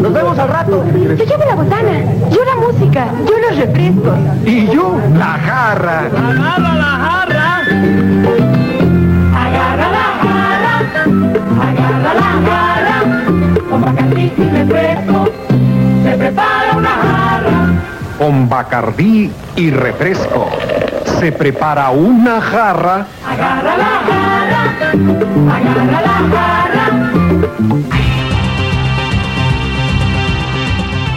Nos vemos al rato. Se lleva la botana, yo la música, yo los refrescos. Y yo, la jarra. Agarra la jarra. Agarra la jarra, agarra la jarra. Con bacardí y refresco, se prepara una jarra. Con bacardí y refresco. Se prepara una jarra. Agarra la jarra, agarra la jarra.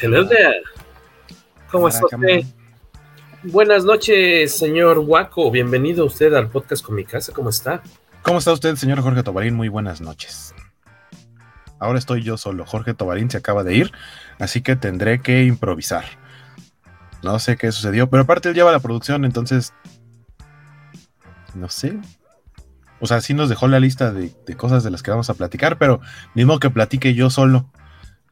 There. ¿Cómo está usted? Buenas noches, señor Waco. Bienvenido usted al podcast con mi casa. ¿Cómo está? ¿Cómo está usted, señor Jorge Tobarín? Muy buenas noches. Ahora estoy yo solo. Jorge Tobarín se acaba de ir, así que tendré que improvisar. No sé qué sucedió, pero aparte él lleva la producción, entonces. No sé. O sea, sí nos dejó la lista de, de cosas de las que vamos a platicar, pero mismo que platique yo solo.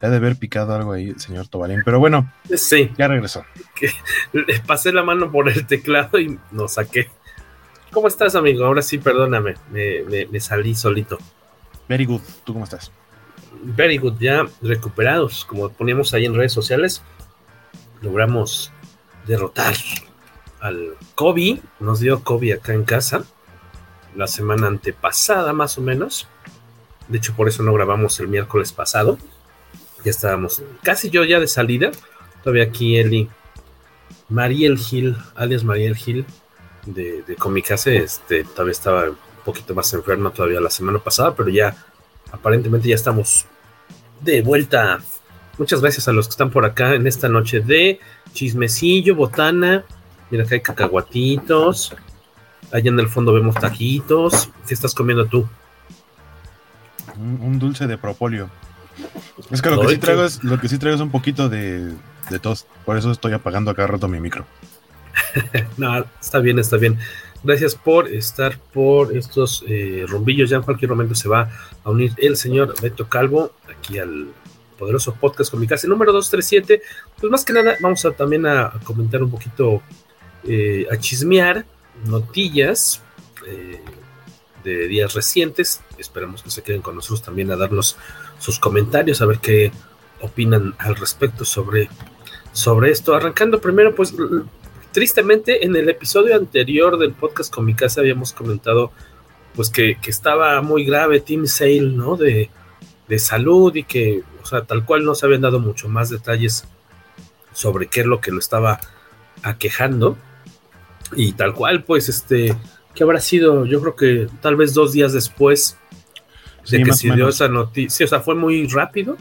Ya de haber picado algo ahí el señor Tobarín. Pero bueno, Sí, ya regresó. que le pasé la mano por el teclado y no saqué. ¿Cómo estás, amigo? Ahora sí, perdóname. Me, me- me salí solito. Very good. ¿Tú cómo estás? Very good, ya recuperados. Como poníamos ahí en redes sociales, logramos derrotar al Kobe. Nos dio Kobe acá en casa la semana antepasada, más o menos. De hecho, por eso no grabamos el miércoles pasado. Ya estábamos casi yo ya de salida. Todavía aquí Eli. Mariel Gil, alias Mariel Gil, de, de Comicase, este, todavía estaba un poquito más enferma todavía la semana pasada, pero ya aparentemente ya estamos de vuelta. Muchas gracias a los que están por acá en esta noche de chismecillo, botana. Mira acá hay cacahuatitos. Allá en el fondo vemos taquitos. ¿Qué estás comiendo tú? Un, un dulce de propóleo. Es que lo que sí traigo es, lo que sí traigo es un poquito de, de tos. Por eso estoy apagando a cada rato mi micro. No, está bien, está bien. Gracias por estar por estos eh, rumbillos. Ya en cualquier momento se va a unir el señor Beto Calvo aquí al poderoso podcast con mi casa número 237. Pues más que nada, vamos a también a comentar un poquito, eh, a chismear notillas eh, de días recientes. Esperamos que se queden con nosotros también a darnos sus comentarios, a ver qué opinan al respecto sobre, sobre esto. Arrancando primero, pues tristemente en el episodio anterior del podcast con mi casa habíamos comentado pues que, que estaba muy grave Tim Sale, ¿no? De, de salud y que, o sea, tal cual no se habían dado mucho más detalles sobre qué es lo que lo estaba aquejando. Y tal cual, pues, este, ¿qué habrá sido? Yo creo que tal vez dos días después de Sí, que se dio esa noticia, o sea, fue muy rápido.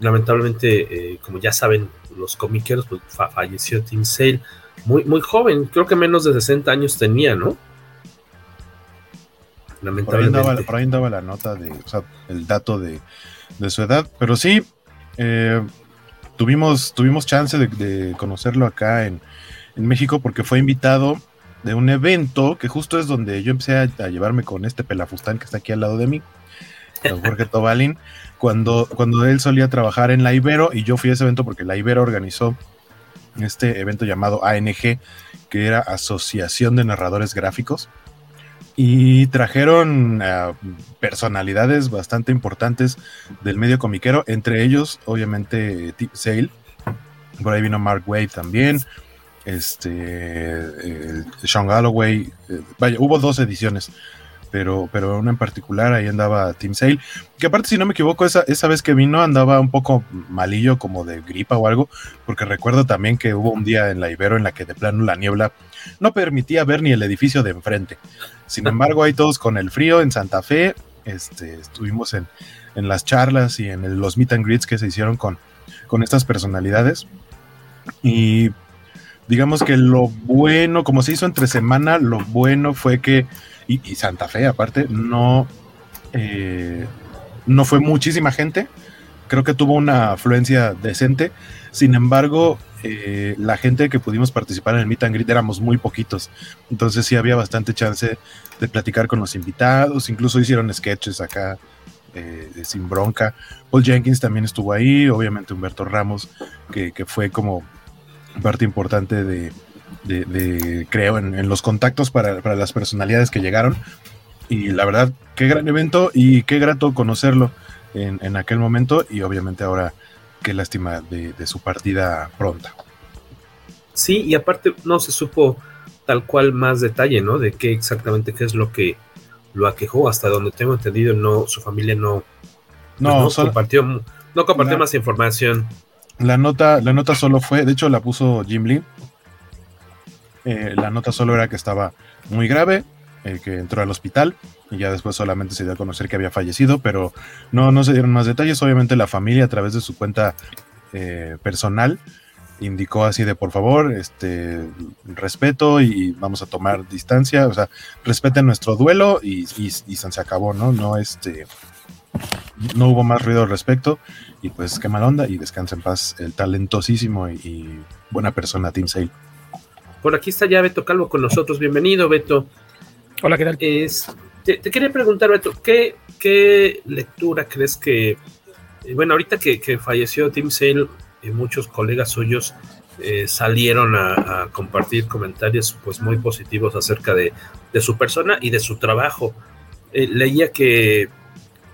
Lamentablemente, eh, como ya saben los comiqueros, pues fa- falleció Tim Sale muy, muy joven, creo que menos de 60 años tenía, ¿no? Por ahí, Lamentablemente. por ahí andaba la nota de, o sea, el dato de, de su edad. Pero sí, eh, tuvimos, tuvimos chance de, de conocerlo acá en, en México porque fue invitado de un evento que justo es donde yo empecé a, a llevarme con este pelafustán que está aquí al lado de mí, Jorge Tobalín, cuando, cuando él solía trabajar en la Ibero y yo fui a ese evento porque la Ibero organizó este evento llamado ANG, que era Asociación de Narradores Gráficos. Y trajeron a personalidades bastante importantes del medio comiquero, entre ellos, obviamente, Tip Sale. Por ahí vino Mark Wade también. este, Sean Galloway, eh, vaya, hubo dos ediciones, pero, pero una en particular ahí andaba Tim Sale, que aparte si no me equivoco, esa, esa vez que vino andaba un poco malillo como de gripa o algo, porque recuerdo también que hubo un día en la Ibero en la que de plano la niebla no permitía ver ni el edificio de enfrente. Sin embargo, ahí todos con el frío en Santa Fe, este, estuvimos en, en las charlas y en el- los meet and greets que se hicieron con, con estas personalidades. Y digamos que lo bueno, como se hizo entre semana, lo bueno fue que, y, Santa Fe aparte, no, eh, no fue muchísima gente. Creo que tuvo una afluencia decente. Sin embargo, eh, la gente que pudimos participar en el meet and greet éramos muy poquitos. Entonces sí había bastante chance de platicar con los invitados. Incluso hicieron sketches acá eh, sin bronca. Paul Jenkins también estuvo ahí. Obviamente Humberto Ramos, que, que fue como parte importante de, de- de, creo, en, en los contactos para, para las personalidades que llegaron. Y la verdad, qué gran evento y qué grato conocerlo en, en aquel momento. Y obviamente ahora, qué lástima de, de su partida pronta. Sí, y aparte no se supo tal cual más detalle, ¿no? De qué exactamente qué es lo que lo aquejó, hasta donde tengo entendido, no, su familia no, No, pues no solo- compartió, no compartió La- más información. La nota, la nota solo fue, de hecho la puso Jim Lee. Eh, la nota solo era que estaba muy grave, eh, que entró al hospital y ya después solamente se dio a conocer que había fallecido, pero no, no se dieron más detalles. Obviamente la familia a través de su cuenta eh, personal indicó así de por favor, este respeto y vamos a tomar distancia, o sea, respeten nuestro duelo y, y, y se acabó, ¿no? No este no hubo más ruido al respecto y pues qué mal onda y descansa en paz el talentosísimo y, y buena persona Tim Sale. Por aquí está ya Beto Calvo con nosotros. Bienvenido, Beto. Hola, ¿qué tal? Es, te, te quería preguntar, Beto, ¿qué, qué lectura crees que, eh, bueno, ahorita que, que falleció Tim Sale, eh, muchos colegas suyos eh, salieron a, a compartir comentarios pues muy positivos acerca de, de su persona y de su trabajo. Eh, leía que,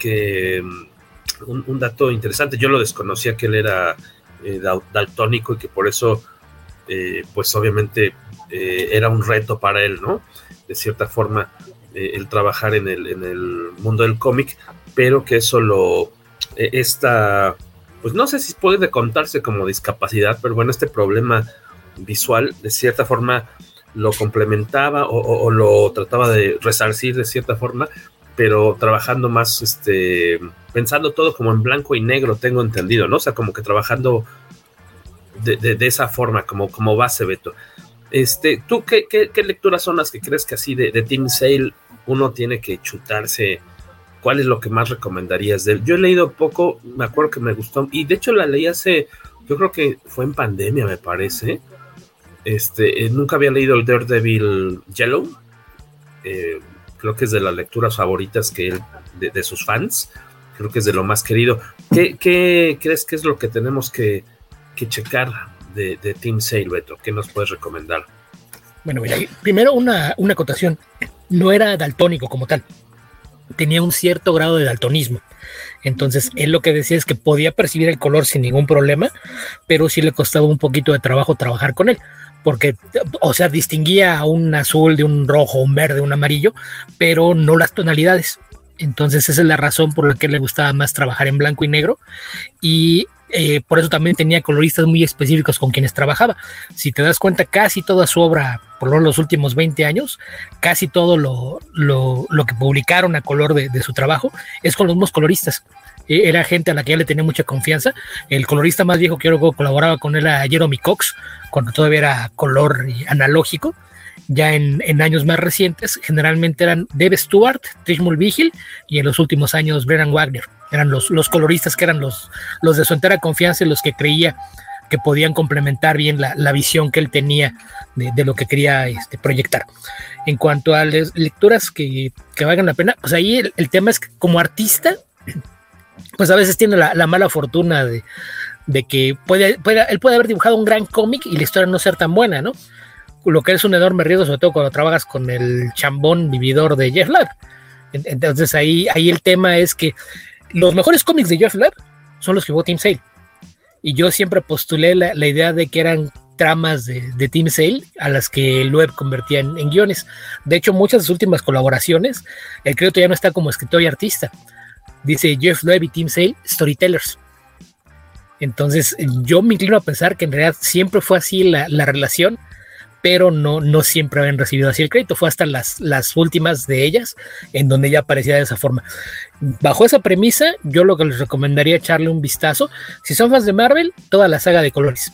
que mm, un, un dato interesante, yo lo desconocía que él era eh, dal- daltónico y que por eso eh, pues obviamente eh, era un reto para él, ¿no? De cierta forma, eh, el trabajar en el, en el mundo del cómic, pero que eso lo, esta, pues no sé si puede contarse como discapacidad, pero bueno, este problema visual, de cierta forma, lo complementaba o, o- o lo trataba de resarcir de cierta forma, pero trabajando más, este, pensando todo como en blanco y negro, tengo entendido, ¿no? O sea, como que trabajando de, esa forma, como, como base, Beto. Este, ¿Tú qué, qué- lecturas son las que crees que así de, de Tim Sale uno tiene que chutarse? ¿Cuál es lo que más recomendarías de? Yo he leído poco, me acuerdo que me gustó, y de hecho la leí hace, yo creo que fue en pandemia, me parece. Este, eh, nunca había leído el Daredevil Yellow. Eh, creo que es de las lecturas favoritas que él, de, de sus fans. Creo que es de lo más querido. ¿Qué, qué crees que es lo que tenemos que, que checar de, de Tim Sale, Beto? ¿Qué nos puedes recomendar? Bueno, primero una, una acotación. No era daltónico como tal. Tenía un cierto grado de daltonismo. Entonces, él lo que decía es que podía percibir el color sin ningún problema, pero sí le costaba un poquito de trabajo trabajar con él. Porque, o sea, distinguía un azul de un rojo, un verde, un amarillo, pero no las tonalidades. Entonces, esa es la razón por la que le gustaba más trabajar en blanco y negro. Y eh, por eso también tenía coloristas muy específicos con quienes trabajaba. Si te das cuenta, casi toda su obra, por lo los últimos 20 años, casi todo lo, lo, que publicaron a color de, de, su trabajo es con los mismos coloristas. Eh, era gente a la que ya le tenía mucha confianza. El colorista más viejo que yo colaboraba con él era Jeremy Cox, cuando todavía era color analógico. Ya en, en, años más recientes, generalmente eran Dave Stewart, Trish Mulvihill y en los últimos años Brennan Wagner. Eran los, los coloristas que eran los, los de su entera confianza y los que creía que podían complementar bien la, la visión que él tenía de, de lo que quería este, proyectar. En cuanto a les, lecturas que, que, valgan la pena, pues ahí el, tema es que como artista, pues a veces tiene la, la mala fortuna de, de que puede, puede, él puede haber dibujado un gran cómic y la historia no ser tan buena, ¿no? Lo que es un enorme riesgo, sobre todo cuando trabajas con el chambón vividor de Jeff Lab. Entonces ahí, ahí el tema es que los mejores cómics de Jeff Lab son los que jugó Tim Sale. Y yo siempre postulé la, idea de que eran tramas de, de Team Sale a las que el convertía en, en, guiones. De hecho, muchas de sus últimas colaboraciones, el crédito ya no está como escritor y artista. Dice Jeff Loeb y Team Sale, storytellers. Entonces, yo me inclino a pensar que en realidad siempre fue así la, la relación, pero no, no siempre habían recibido así el crédito. Fue hasta las, las últimas de ellas en donde ya aparecía de esa forma. Bajo esa premisa, yo lo que les recomendaría echarle un vistazo. Si son fans de Marvel, toda la saga de colores.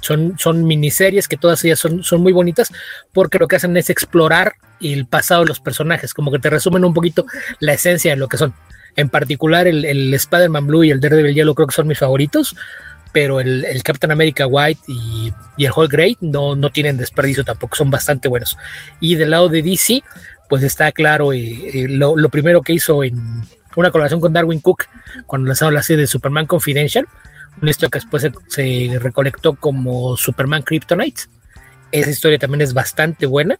Son, son miniseries que todas ellas son, son muy bonitas porque lo que hacen es explorar el pasado de los personajes, como que te resumen un poquito la esencia de lo que son. En particular, el, el Spider-Man Blue y el Daredevil Yellow creo que son mis favoritos, pero el, el Captain America White y, y, el Hulk Grey no, no tienen desperdicio tampoco, son bastante buenos. Y del lado de DC, pues está claro eh, eh, lo, lo, primero que hizo en una colaboración con Darwin Cook cuando lanzaron la serie de Superman Confidential, una historia que después se, se recolectó como Superman Kryptonite. Esa historia también es bastante buena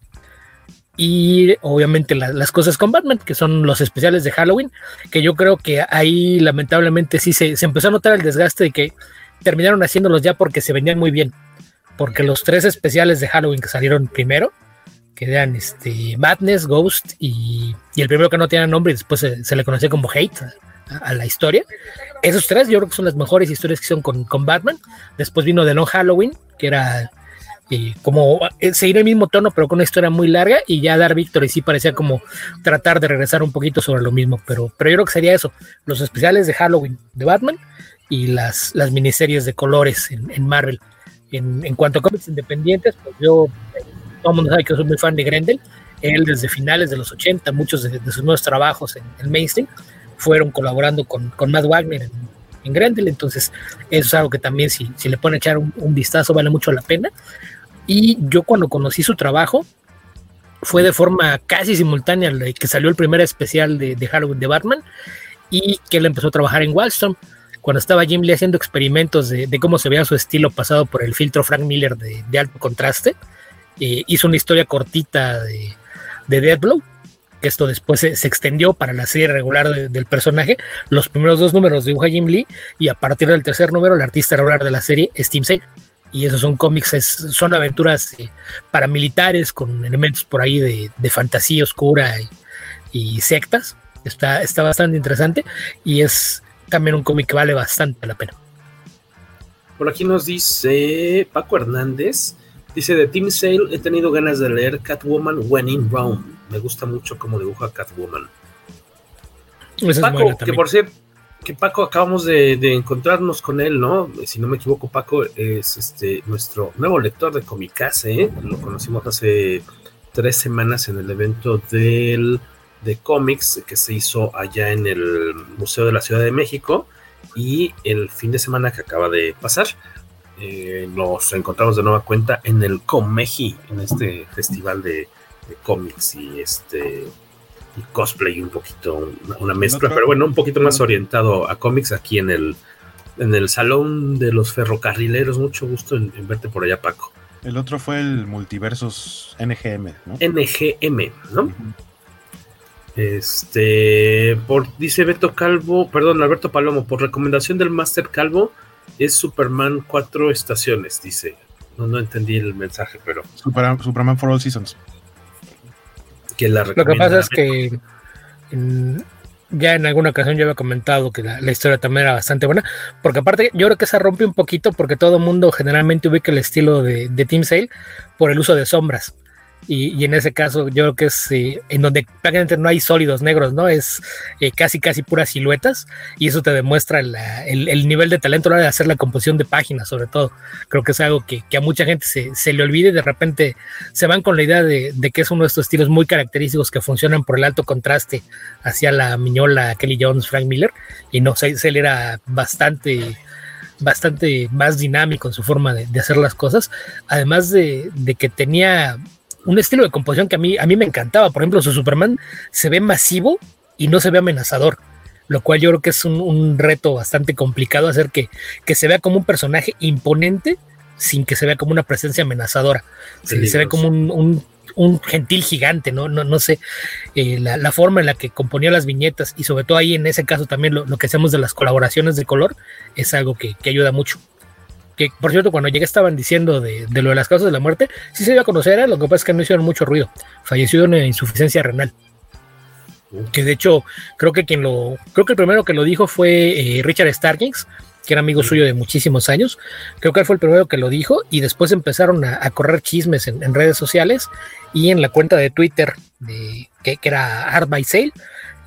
y obviamente la, las cosas con Batman, que son los especiales de Halloween, que yo creo que ahí lamentablemente sí se, se, empezó a notar el desgaste de que terminaron haciéndolos ya porque se vendían muy bien, porque los tres especiales de Halloween que salieron primero, que eran este, Madness, Ghost y, y el primero que no tenía nombre y después se, se le conocía como Hate a, a, la historia, esos tres yo creo que son las mejores historias que son con, con Batman, después vino The Long Halloween, que era eh, como seguir el mismo tono, pero con una historia muy larga, y ya Dar Victory sí parecía como tratar de regresar un poquito sobre lo mismo, pero, pero yo creo que sería eso, los especiales de Halloween de Batman y las, las miniseries de colores en, en Marvel. En, en, cuanto a cómics independientes, pues yo, todo el mundo sabe que soy muy fan de Grendel, él desde finales de los 80, muchos de, de sus nuevos trabajos en el mainstream fueron colaborando con, con Matt Wagner en, en Grendel, entonces eso es algo que también si, si le pueden echar un, un, vistazo vale mucho la pena. Y yo cuando conocí su trabajo fue de forma casi simultánea que salió el primer especial de, de Halloween de Batman y que él empezó a trabajar en Wallstrom cuando estaba Jim Lee haciendo experimentos de, de, cómo se veía su estilo pasado por el filtro Frank Miller de, de alto contraste, eh, hizo una historia cortita de, de que esto después se, se, extendió para la serie regular de, del personaje. Los primeros dos números dibuja Jim Lee y a partir del tercer número el artista regular de la serie es Tim Sale. Y esos son cómics, es, son aventuras eh, paramilitares con elementos por ahí de, de fantasía oscura y, y sectas. Está, está bastante interesante y es también un cómic que vale bastante la pena. Por aquí nos dice Paco Hernández, dice de Team Sale, he tenido ganas de leer Catwoman When in Rome. Me gusta mucho cómo dibuja Catwoman. Paco, que por cierto, que Paco acabamos de, de, encontrarnos con él, ¿no? Si no me equivoco, Paco es este nuestro nuevo lector de Comicase, ¿eh? lo conocimos hace tres semanas en el evento del de cómics que se hizo allá en el Museo de la Ciudad de México y el fin de semana que acaba de pasar eh, nos encontramos de nueva cuenta en el Comeji, en este festival de, de cómics y este y cosplay un poquito una, una mezcla, pero bueno, un poquito más orientado a cómics aquí en el en el salón de los ferrocarrileros. Mucho gusto en, en verte por allá, Paco. El otro fue el Multiversos NGM, ¿no? NGM, ¿no? Uh -huh. Este, por, dice Beto Calvo, perdón, Alberto Palomo, por recomendación del Master Calvo, es Superman cuatro estaciones, dice. No, no entendí el mensaje, pero. Super, Superman for All Seasons. Que la Lo que pasa es que en, ya en alguna ocasión yo había comentado que la, la, historia también era bastante buena, porque aparte yo creo que se rompe un poquito porque todo el mundo generalmente ubica el estilo de, de Team Sale por el uso de sombras. Y, y, en ese caso yo creo que es eh, en donde prácticamente no hay sólidos negros, ¿no? Es eh, casi casi puras siluetas y eso te demuestra la, el, el, nivel de talento a la hora de hacer la composición de páginas, sobre todo. Creo que es algo que, que a mucha gente se, se, le olvide y de repente se van con la idea de, de, que es uno de estos estilos muy característicos que funcionan por el alto contraste hacia la miñola Kelly Jones, Frank Miller y no, se, era bastante bastante más dinámico en su forma de, de hacer las cosas, además de, de que tenía un estilo de composición que a mí, a mí me encantaba. Por ejemplo, su Superman se ve masivo y no se ve amenazador, lo cual yo creo que es un, un reto bastante complicado hacer que, que, se vea como un personaje imponente sin que se vea como una presencia amenazadora. Se, se ve como un, un, un, gentil gigante, ¿no? No, no sé, eh, la, la, forma en la que componía las viñetas y sobre todo ahí en ese caso también lo, lo que hacemos de las colaboraciones de color es algo que, que ayuda mucho. Que por cierto, cuando llegué estaban diciendo de, de lo de las causas de la muerte, sí se iba a conocer, ¿eh? lo que pasa es que no hicieron mucho ruido. Falleció de una insuficiencia renal. Que de hecho, creo que quien lo, creo que el primero que lo dijo fue eh, Richard Starkings, que era amigo suyo de muchísimos años. Creo que él fue el primero que lo dijo y después empezaron a, a correr chismes en, en, redes sociales y en la cuenta de Twitter de, que, que era Art by Sale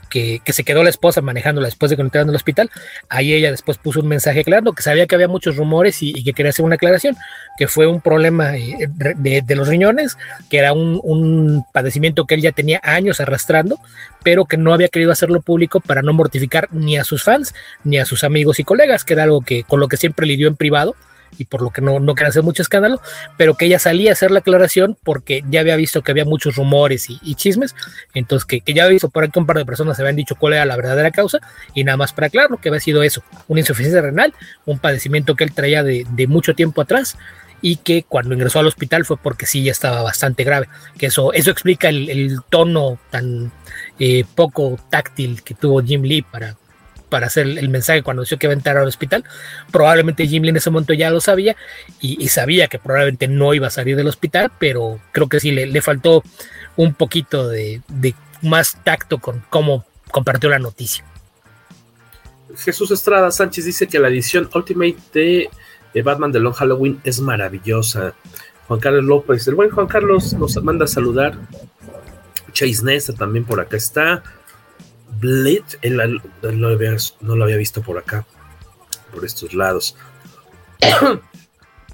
que, se quedó la esposa manejándola después de que entraron al hospital. Ahí ella después puso un mensaje aclarando que sabía que había muchos rumores y, que quería hacer una aclaración, que fue un problema eh, de, de, los riñones, que era un, un, padecimiento que él ya tenía años arrastrando, pero que no había querido hacerlo público para no mortificar ni a sus fans ni a sus amigos y colegas, que era algo que con lo que siempre lidió en privado y por lo que no, no quería hacer mucho escándalo, pero que ella salía a hacer la aclaración porque ya había visto que había muchos rumores y, y chismes, entonces que, que, ya había visto por aquí un par de personas se habían dicho cuál era la verdadera causa y nada más para aclararlo que había sido eso, una insuficiencia renal, un padecimiento que él traía de, mucho tiempo atrás y que cuando ingresó al hospital fue porque sí ya estaba bastante grave, que eso, eso explica el, el tono tan eh, poco táctil que tuvo Jim Lee para, para hacer el mensaje cuando decía que iba a entrar al hospital. Probablemente Jim en ese momento ya lo sabía y, sabía que probablemente no iba a salir del hospital, pero creo que sí le, le faltó un poquito de, de, más tacto con cómo compartió la noticia. Jesús Estrada Sánchez dice que la edición Ultimate de, de Batman de Long Halloween es maravillosa. Juan Carlos López, el buen Juan Carlos nos manda a saludar. Chase Nesta también por acá está. Blitz, no, lo había, visto por acá, por estos lados.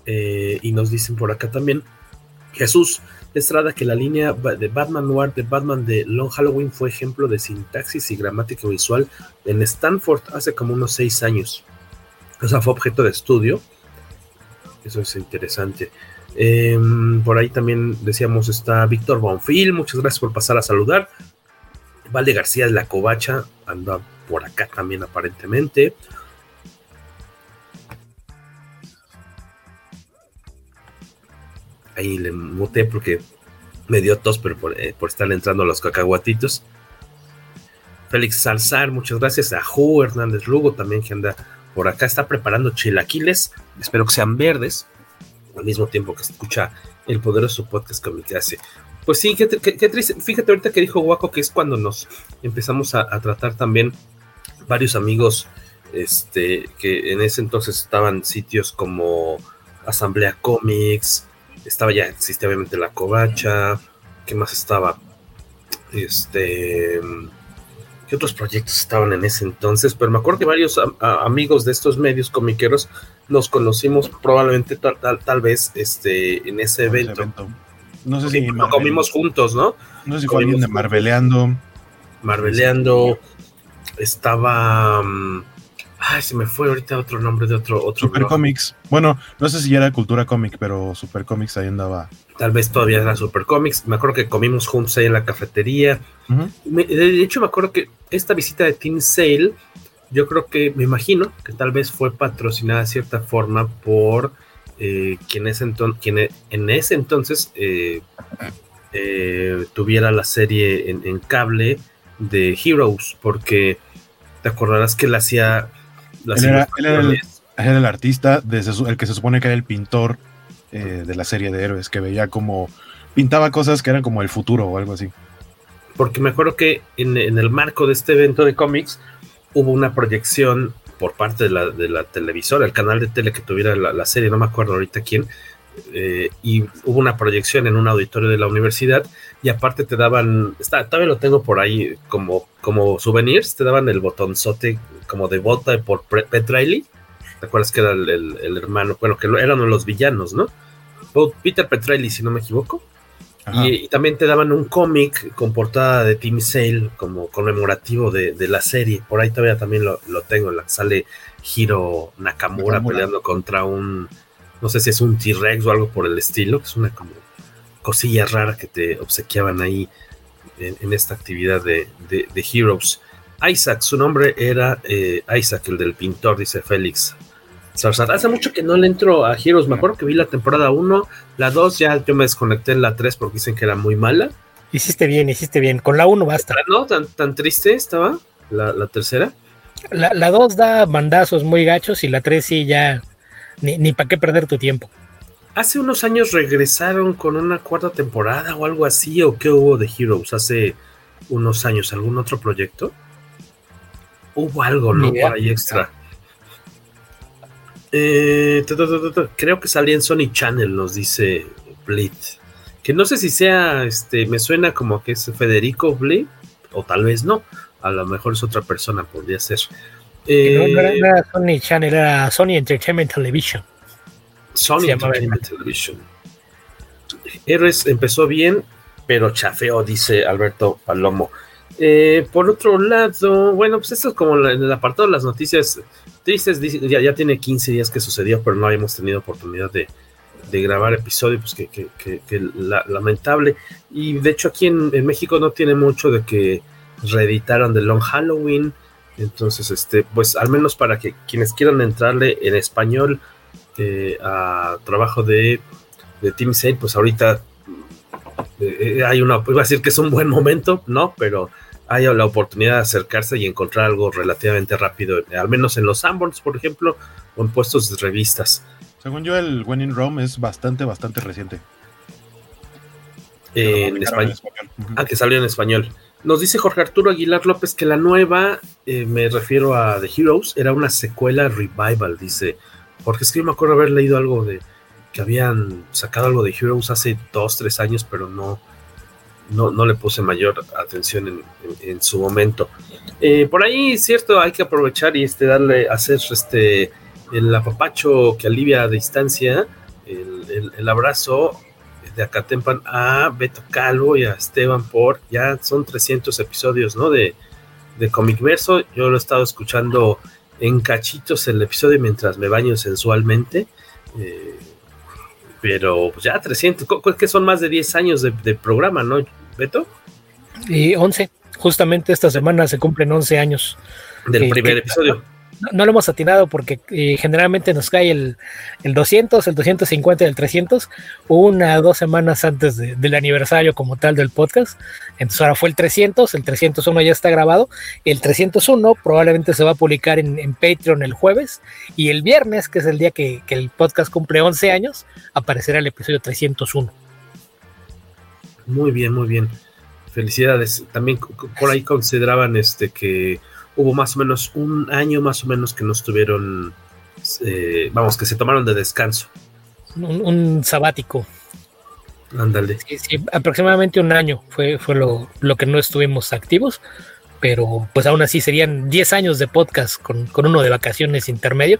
eh, y nos dicen por acá también, Jesús Estrada, que la línea de Batman Noir de Batman de Long Halloween fue ejemplo de sintaxis y gramática visual en Stanford hace como unos seis años. O sea, fue objeto de estudio. Eso es interesante. Eh, por ahí también decíamos está Víctor Bonfil, muchas gracias por pasar a saludar. Valde García de la Covacha anda por acá también aparentemente. Ahí le muté porque me dio tos, pero por, eh, estar entrando a los cacahuatitos. Félix Salzar, muchas gracias. A Ju Hernández Lugo también que anda por acá. Está preparando chilaquiles. Espero que sean verdes. Al mismo tiempo que escucha el poderoso podcast Comicase. Pues sí, qué, qué, qué, triste. Fíjate ahorita que dijo Guaco que es cuando nos empezamos a, a, tratar también varios amigos este, que en ese entonces estaban sitios como Asamblea Comics, estaba ya, existía obviamente la Covacha, ¿qué más estaba? Este, ¿qué otros proyectos estaban en ese entonces? Pero me acuerdo que varios a, a, amigos de estos medios comiqueros nos conocimos probablemente tal, tal, tal vez este, en ese evento. Ese evento. No sé si lo comimos juntos, ¿no? No sé si fue alguien de Marveleando. Marveleando. Estaba. Um, ay, se me fue ahorita otro nombre de otro. otro Super Comics. Bueno, no sé si ya era Cultura Comic, pero Super Comics ahí andaba. Tal vez todavía era Super Comics. Me acuerdo que comimos juntos ahí en la cafetería. Uh -huh. me, de hecho, me acuerdo que esta visita de Team Sale, yo creo que, me imagino que tal vez fue patrocinada de cierta forma por eh, quien, es quien en ese entonces eh, eh, tuviera la serie en, en, cable de Heroes, porque te acordarás que él hacía las él era, él era, el, era, el, artista, de, el que se supone que era el pintor de la serie de héroes, que veía como pintaba cosas que eran como el futuro o algo así. Porque me acuerdo que en, en el marco de este evento de cómics hubo una proyección por parte de la, televisora, el canal de tele que tuviera la, la serie, no me acuerdo ahorita quién, eh, y hubo una proyección en un auditorio de la universidad y aparte te daban, está, todavía lo tengo por ahí como, como souvenirs, te daban el botonzote como de bota por Pet Riley, ¿te acuerdas que era el, el, el hermano? Bueno, que eran los villanos, ¿no? Peter Petrelli, si no me equivoco. Y, y, también te daban un cómic con portada de Team Sale como conmemorativo de, de, la serie. Por ahí todavía también lo, lo tengo. La, sale Hiro Nakamura, Nakamura, peleando contra un, no sé si es un T-Rex o algo por el estilo, que es una como cosilla rara que te obsequiaban ahí en, en esta actividad de, de, de, Heroes. Isaac, su nombre era eh, Isaac, el del pintor, dice Félix. Hace mucho que no le entro a Heroes. Me acuerdo que vi la temporada 1, la 2, ya yo me desconecté en la 3 porque dicen que era muy mala. Hiciste bien, hiciste bien. Con la 1 basta. ¿No? ¿Tan, tan triste estaba la, la tercera? La 2 da bandazos muy gachos y la 3 sí ya ni, ni para qué perder tu tiempo. Hace unos años regresaron con una cuarta temporada o algo así, o qué hubo de Heroes hace unos años, algún otro proyecto. Hubo algo, ¿no? Por ahí extra. Eh, creo que salía en Sony Channel, nos dice Blit. Que no sé si sea, este, me suena como que es Federico Blit, o tal vez no. A lo mejor es otra persona, podría ser. Eh, no, era, no, era, Sony Channel, era Sony Entertainment Television. Sony Entertainment Television. Héroes empezó bien, pero chafeó, dice Alberto Palomo. Eh, por otro lado, bueno, pues esto es como en el apartado de las noticias tristes, ya, ya tiene 15 días que sucedió, pero no habíamos tenido oportunidad de, de grabar episodio, pues que, que, que, que la, lamentable. Y de hecho aquí en, en, México no tiene mucho de que reeditaron The Long Halloween. Entonces, este, pues al menos para que quienes quieran entrarle en español eh, a trabajo de, de Team Sale, pues ahorita eh, hay una, iba a decir que es un buen momento, ¿no? Pero hay la oportunidad de acercarse y encontrar algo relativamente rápido, al menos en los Sanborns, por ejemplo, o en puestos de revistas. Según yo, el When in Rome es bastante, bastante reciente. Eh, en español. español. Ah, que salió en español. Nos dice Jorge Arturo Aguilar López que la nueva, eh, me refiero a The Heroes, era una secuela revival, dice Jorge. Es que yo me acuerdo haber leído algo de que habían sacado algo de Heroes hace dos, tres años, pero no, no, no le puse mayor atención en, en, su momento. Eh, por ahí, cierto, hay que aprovechar y este, darle, hacer este, el apapacho que alivia a distancia, el, el, el abrazo de Acatempan a Beto Calvo y a Esteban por, ya son 300 episodios, ¿no? De, de Comic Verso, yo lo he estado escuchando en cachitos el episodio mientras me baño sensualmente, eh, pero pues ya 300, es que son más de 10 años de programa, ¿no, Beto? Y 11, justamente esta semana se cumplen 11 años. Del eh, primer que, episodio. No, no, lo hemos atinado porque eh, generalmente nos cae el, el, 200, el 250 y el 300, una o dos semanas antes de, del aniversario como tal del podcast. Entonces ahora fue el 300, el 301 ya está grabado, el 301 probablemente se va a publicar en, en Patreon el jueves y el viernes, que es el día que, que el podcast cumple 11 años, aparecerá el episodio 301. Muy bien, muy bien. Felicidades. También por ahí consideraban este que hubo más o menos un año más o menos que no estuvieron, eh, vamos, que se tomaron de descanso. Un, un sabático. Ándale. Sí, sí, aproximadamente un año fue, fue lo, lo, que no estuvimos activos, pero pues aún así serían 10 años de podcast con, con uno de vacaciones intermedio.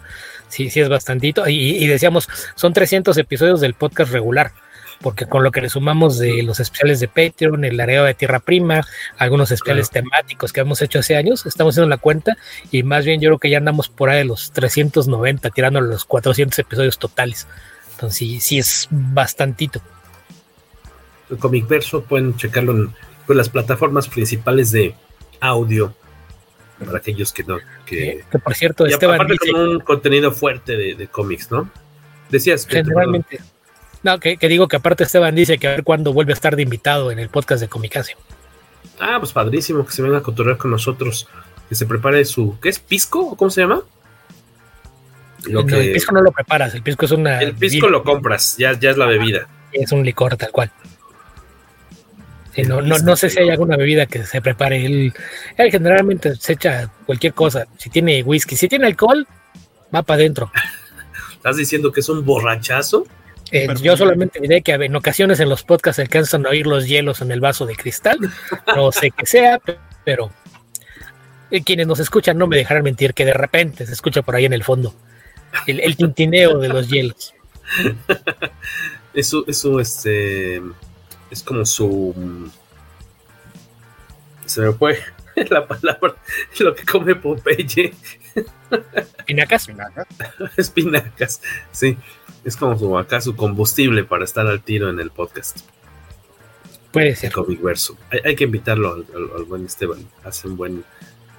Sí, sí es bastantito. Y, y decíamos, son 300 episodios del podcast regular porque con lo que le sumamos de los especiales de Patreon, el área de Tierra Prima, algunos especiales claro. temáticos que hemos hecho hace años, estamos haciendo la cuenta y más bien yo creo que ya andamos por ahí de los 390, tirando los 400 episodios totales. Entonces sí, sí es bastantito. El Comic Verso pueden checarlo en pues, las plataformas principales de audio para aquellos que no. Que, que por cierto, y Esteban aparte dice, con un contenido fuerte de, de cómics, ¿no? Decías que generalmente. No, que, que, digo que aparte Esteban dice que a ver cuándo vuelve a estar de invitado en el podcast de Comicase. Ah, pues padrísimo que se venga a cotorrear con nosotros, que se prepare su, ¿qué es? ¿Pisco? ¿Cómo se llama? Lo no, que... El pisco no lo preparas, el pisco es una... El pisco lo compras, ya, ya es la bebida. Es un licor tal cual. Sí, no, no, no, sé si hay alguna bebida que se prepare. Él, él generalmente se echa cualquier cosa. Si tiene whisky, si tiene alcohol, va para adentro. ¿Estás diciendo que es un borrachazo? Eh, yo solamente diré que en ocasiones en los podcasts alcanzan a oír los hielos en el vaso de cristal. No sé qué sea, pero eh, quienes nos escuchan no me dejarán mentir que de repente se escucha por ahí en el fondo el, el tintineo de los hielos. Eso, eso, este, es como su. Se me fue la palabra, lo que come Popeye. Espinacas. Espinacas, sí es como su, acá su combustible para estar al tiro en el podcast. Puede ser. Comic Verso. Hay, hay, que invitarlo al, al, al, buen Esteban. Hace un buen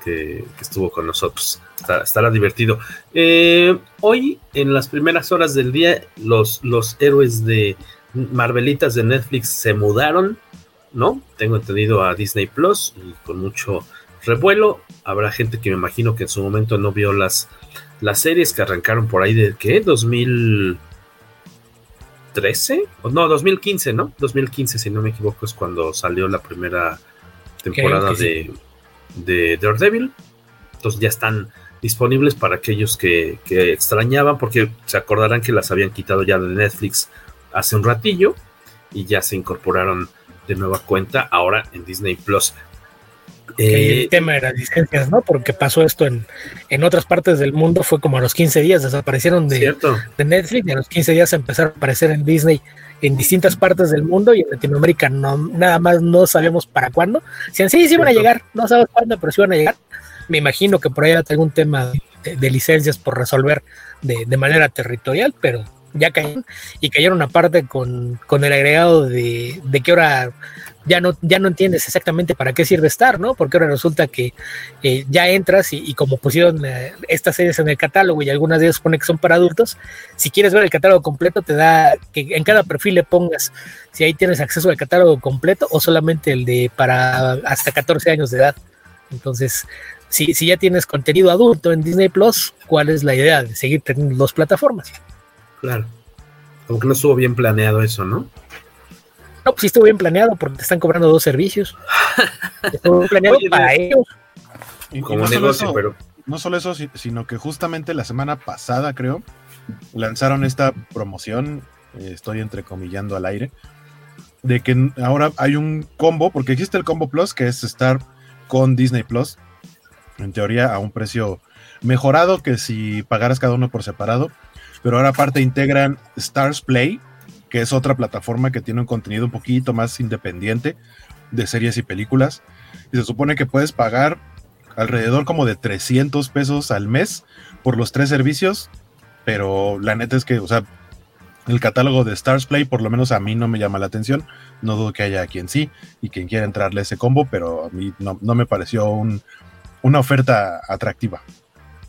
que, que estuvo con nosotros. Estará, estará divertido. Eh, hoy, en las primeras horas del día, los, los héroes de Marvelitas de Netflix se mudaron, ¿no? Tengo entendido a Disney Plus y con mucho revuelo. Habrá gente que me imagino que en su momento no vio las las series que arrancaron por ahí de ¿qué? 2013 o no, 2015, ¿no? 2015, si no me equivoco, es cuando salió la primera temporada de, de Daredevil. Entonces ya están disponibles para aquellos que, que, extrañaban, porque se acordarán que las habían quitado ya de Netflix hace un ratillo y ya se incorporaron de nueva cuenta ahora en Disney Plus. Eh, el tema de las licencias, ¿no? Porque pasó esto en, en otras partes del mundo, fue como a los 15 días, desaparecieron de, de, Netflix y a los 15 días empezaron a aparecer en Disney en distintas partes del mundo y en Latinoamérica no, nada más no sabemos para cuándo. Decían, sí, sí van a llegar, no sabemos cuándo, pero sí van a llegar. Me imagino que por ahí hay algún tema de, de licencias por resolver de, de manera territorial, pero ya cayeron y cayeron aparte con, con el agregado de, de, que ahora ya no, ya no entiendes exactamente para qué sirve estar, ¿no? Porque ahora resulta que eh, ya entras y, como pusieron eh, estas series en el catálogo y algunas de ellas pone que son para adultos, si quieres ver el catálogo completo te da que en cada perfil le pongas si ahí tienes acceso al catálogo completo o solamente el de para hasta 14 años de edad. Entonces, si, si ya tienes contenido adulto en Disney Plus, ¿cuál es la idea de seguir teniendo dos plataformas? Claro. Como que no estuvo bien planeado eso, ¿no? No, pues sí estuvo bien planeado porque te están cobrando dos servicios. estuvo bien planeado Oye, para ellos. Como no negocio, eso, pero. No solo eso, sino que justamente la semana pasada, creo, lanzaron esta promoción. Eh, estoy entrecomillando al aire. De que ahora hay un combo, porque existe el combo Plus, que es estar con Disney Plus. En teoría, a un precio mejorado que si pagaras cada uno por separado pero ahora aparte integran Stars Play, que es otra plataforma que tiene un contenido un poquito más independiente de series y películas. Y se supone que puedes pagar alrededor como de 300 pesos al mes por los tres servicios, pero la neta es que, o sea, el catálogo de Stars Play por lo menos a mí no me llama la atención. No dudo que haya quien sí y quien quiera entrarle ese combo, pero a mí no, no me pareció un, una oferta atractiva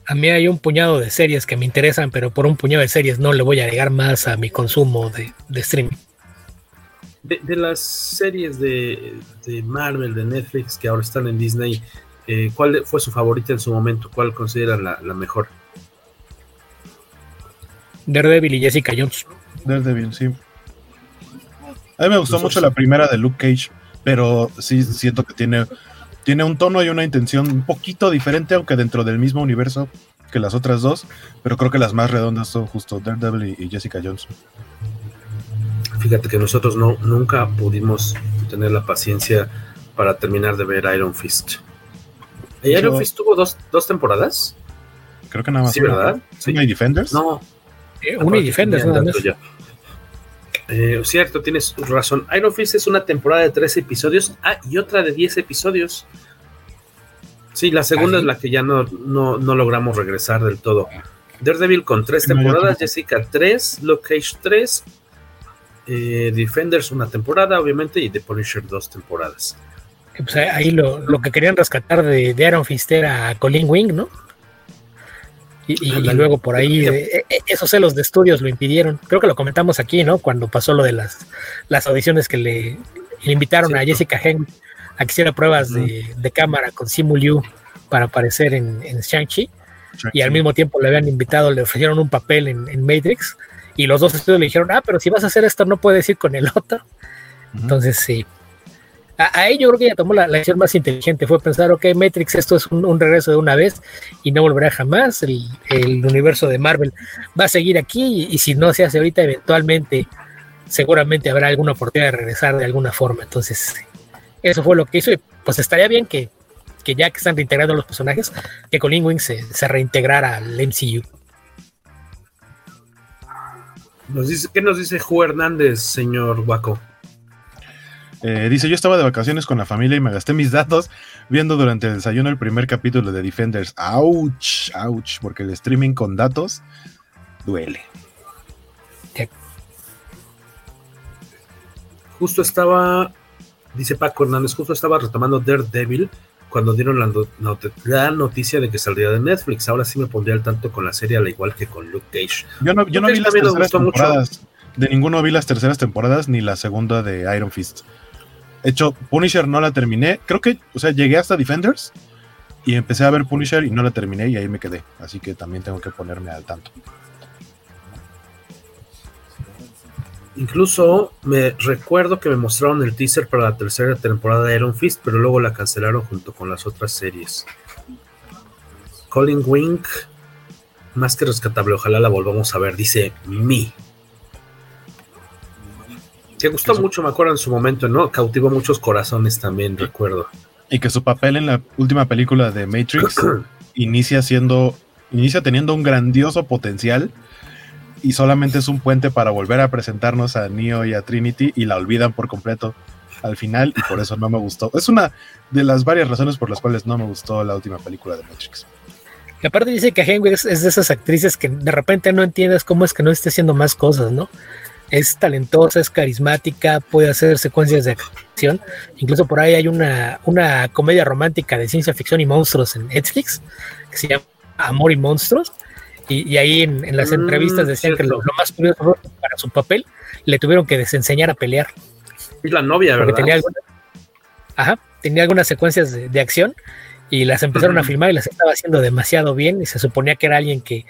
a mí hay un puñado de series que me interesan, pero por un puñado de series no le voy a agregar más a mi consumo de, de streaming. De, de, las series de, de, Marvel, de Netflix, que ahora están en Disney, eh, ¿cuál fue su favorita en su momento? ¿Cuál considera la, la mejor? Daredevil y Jessica Jones. Daredevil, sí. A mí me gustó mucho la primera de Luke Cage, pero sí siento que tiene tiene un tono y una intención un poquito diferente, aunque dentro del mismo universo que las otras dos, pero creo que las más redondas son justo Daredevil y Jessica Jones. Fíjate que nosotros no, nunca pudimos tener la paciencia para terminar de ver Iron Fist. ¿Y Iron Fist tuvo dos, dos, temporadas? Creo que nada más. Sí, ¿verdad? ¿Sí? ¿Una y Defenders? No. Eh, una y Defenders, nada más. Eh, cierto, tienes razón. Iron Fist es una temporada de 13 episodios. Ah, y otra de 10 episodios. Sí, la segunda ¿Ah, es la que ya no, no, no, logramos regresar del todo. Daredevil con 3 temporadas, Jessica 3, Luke Cage 3, eh, Defenders una temporada, obviamente, y The Punisher 2 temporadas. Pues ahí lo, lo, que querían rescatar de, de Iron Fist era Colin Wing, ¿no? Y, y, y, luego por ahí eh, esos celos de estudios lo impidieron. Creo que lo comentamos aquí, ¿no? Cuando pasó lo de las, las audiciones que le, le invitaron sí, a Jessica Henry a que hiciera pruebas uh -huh. de, de, cámara con Simu Liu para aparecer en, en Shang-Chi. Y al mismo tiempo le habían invitado, le ofrecieron un papel en, en, Matrix. Y los dos estudios le dijeron, ah, pero si vas a hacer esto no puedes ir con el otro. Uh -huh. Entonces sí, ahí yo creo que ella tomó la, la, decisión más inteligente, fue pensar, ok, Matrix, esto es un, un regreso de una vez y no volverá jamás, el, el, universo de Marvel va a seguir aquí y, si no se hace ahorita, eventualmente, seguramente habrá alguna oportunidad de regresar de alguna forma, entonces, eso fue lo que hizo y pues estaría bien que, que ya que están reintegrando los personajes, que Colin Wing se, se reintegrara al MCU. Nos dice, ¿Qué nos dice Ju Hernández, señor Waco? Eh, dice, yo estaba de vacaciones con la familia y me gasté mis datos viendo durante el desayuno el primer capítulo de Defenders. ¡Auch! ¡Auch! Porque el streaming con datos duele. Justo estaba, dice Paco Hernández, justo estaba retomando Daredevil cuando dieron la, not la, noticia de que saldría de Netflix. Ahora sí me pondría al tanto con la serie, al igual que con Luke Cage. Yo no, yo no vi las terceras temporadas. Mucho. De ninguno vi las terceras temporadas ni la segunda de Iron Fist hecho, Punisher no la terminé. Creo que, o sea, llegué hasta Defenders, y empecé a ver Punisher y no la terminé y ahí me quedé. Así que también tengo que ponerme al tanto. Incluso me recuerdo que me mostraron el teaser para la tercera temporada de Iron Fist, pero luego la cancelaron junto con las otras series. Colin Wink, más que rescatable, ojalá la volvamos a ver, dice Mi. Que gustó mucho, me acuerdo en su momento, ¿no? Cautivó muchos corazones también, recuerdo. Y que su papel en la última película de Matrix inicia siendo, inicia teniendo un grandioso potencial y solamente es un puente para volver a presentarnos a Neo y a Trinity y la olvidan por completo al final y por eso no me gustó. Es una de las varias razones por las cuales no me gustó la última película de Matrix. Y aparte dice que Henry es, es, de esas actrices que de repente no entiendes cómo es que no esté haciendo más cosas, ¿no? Es talentosa, es carismática, puede hacer secuencias de acción. Incluso por ahí hay una, una comedia romántica de ciencia ficción y monstruos en Netflix que se llama Amor y Monstruos y, y ahí en, en, las Mm, entrevistas decían que lo, lo, más curioso para su papel le tuvieron que desenseñar a pelear. Es la novia, ¿verdad? tenía ajá, tenía algunas secuencias de, de acción y las empezaron a filmar y las estaba haciendo demasiado bien y se suponía que era alguien que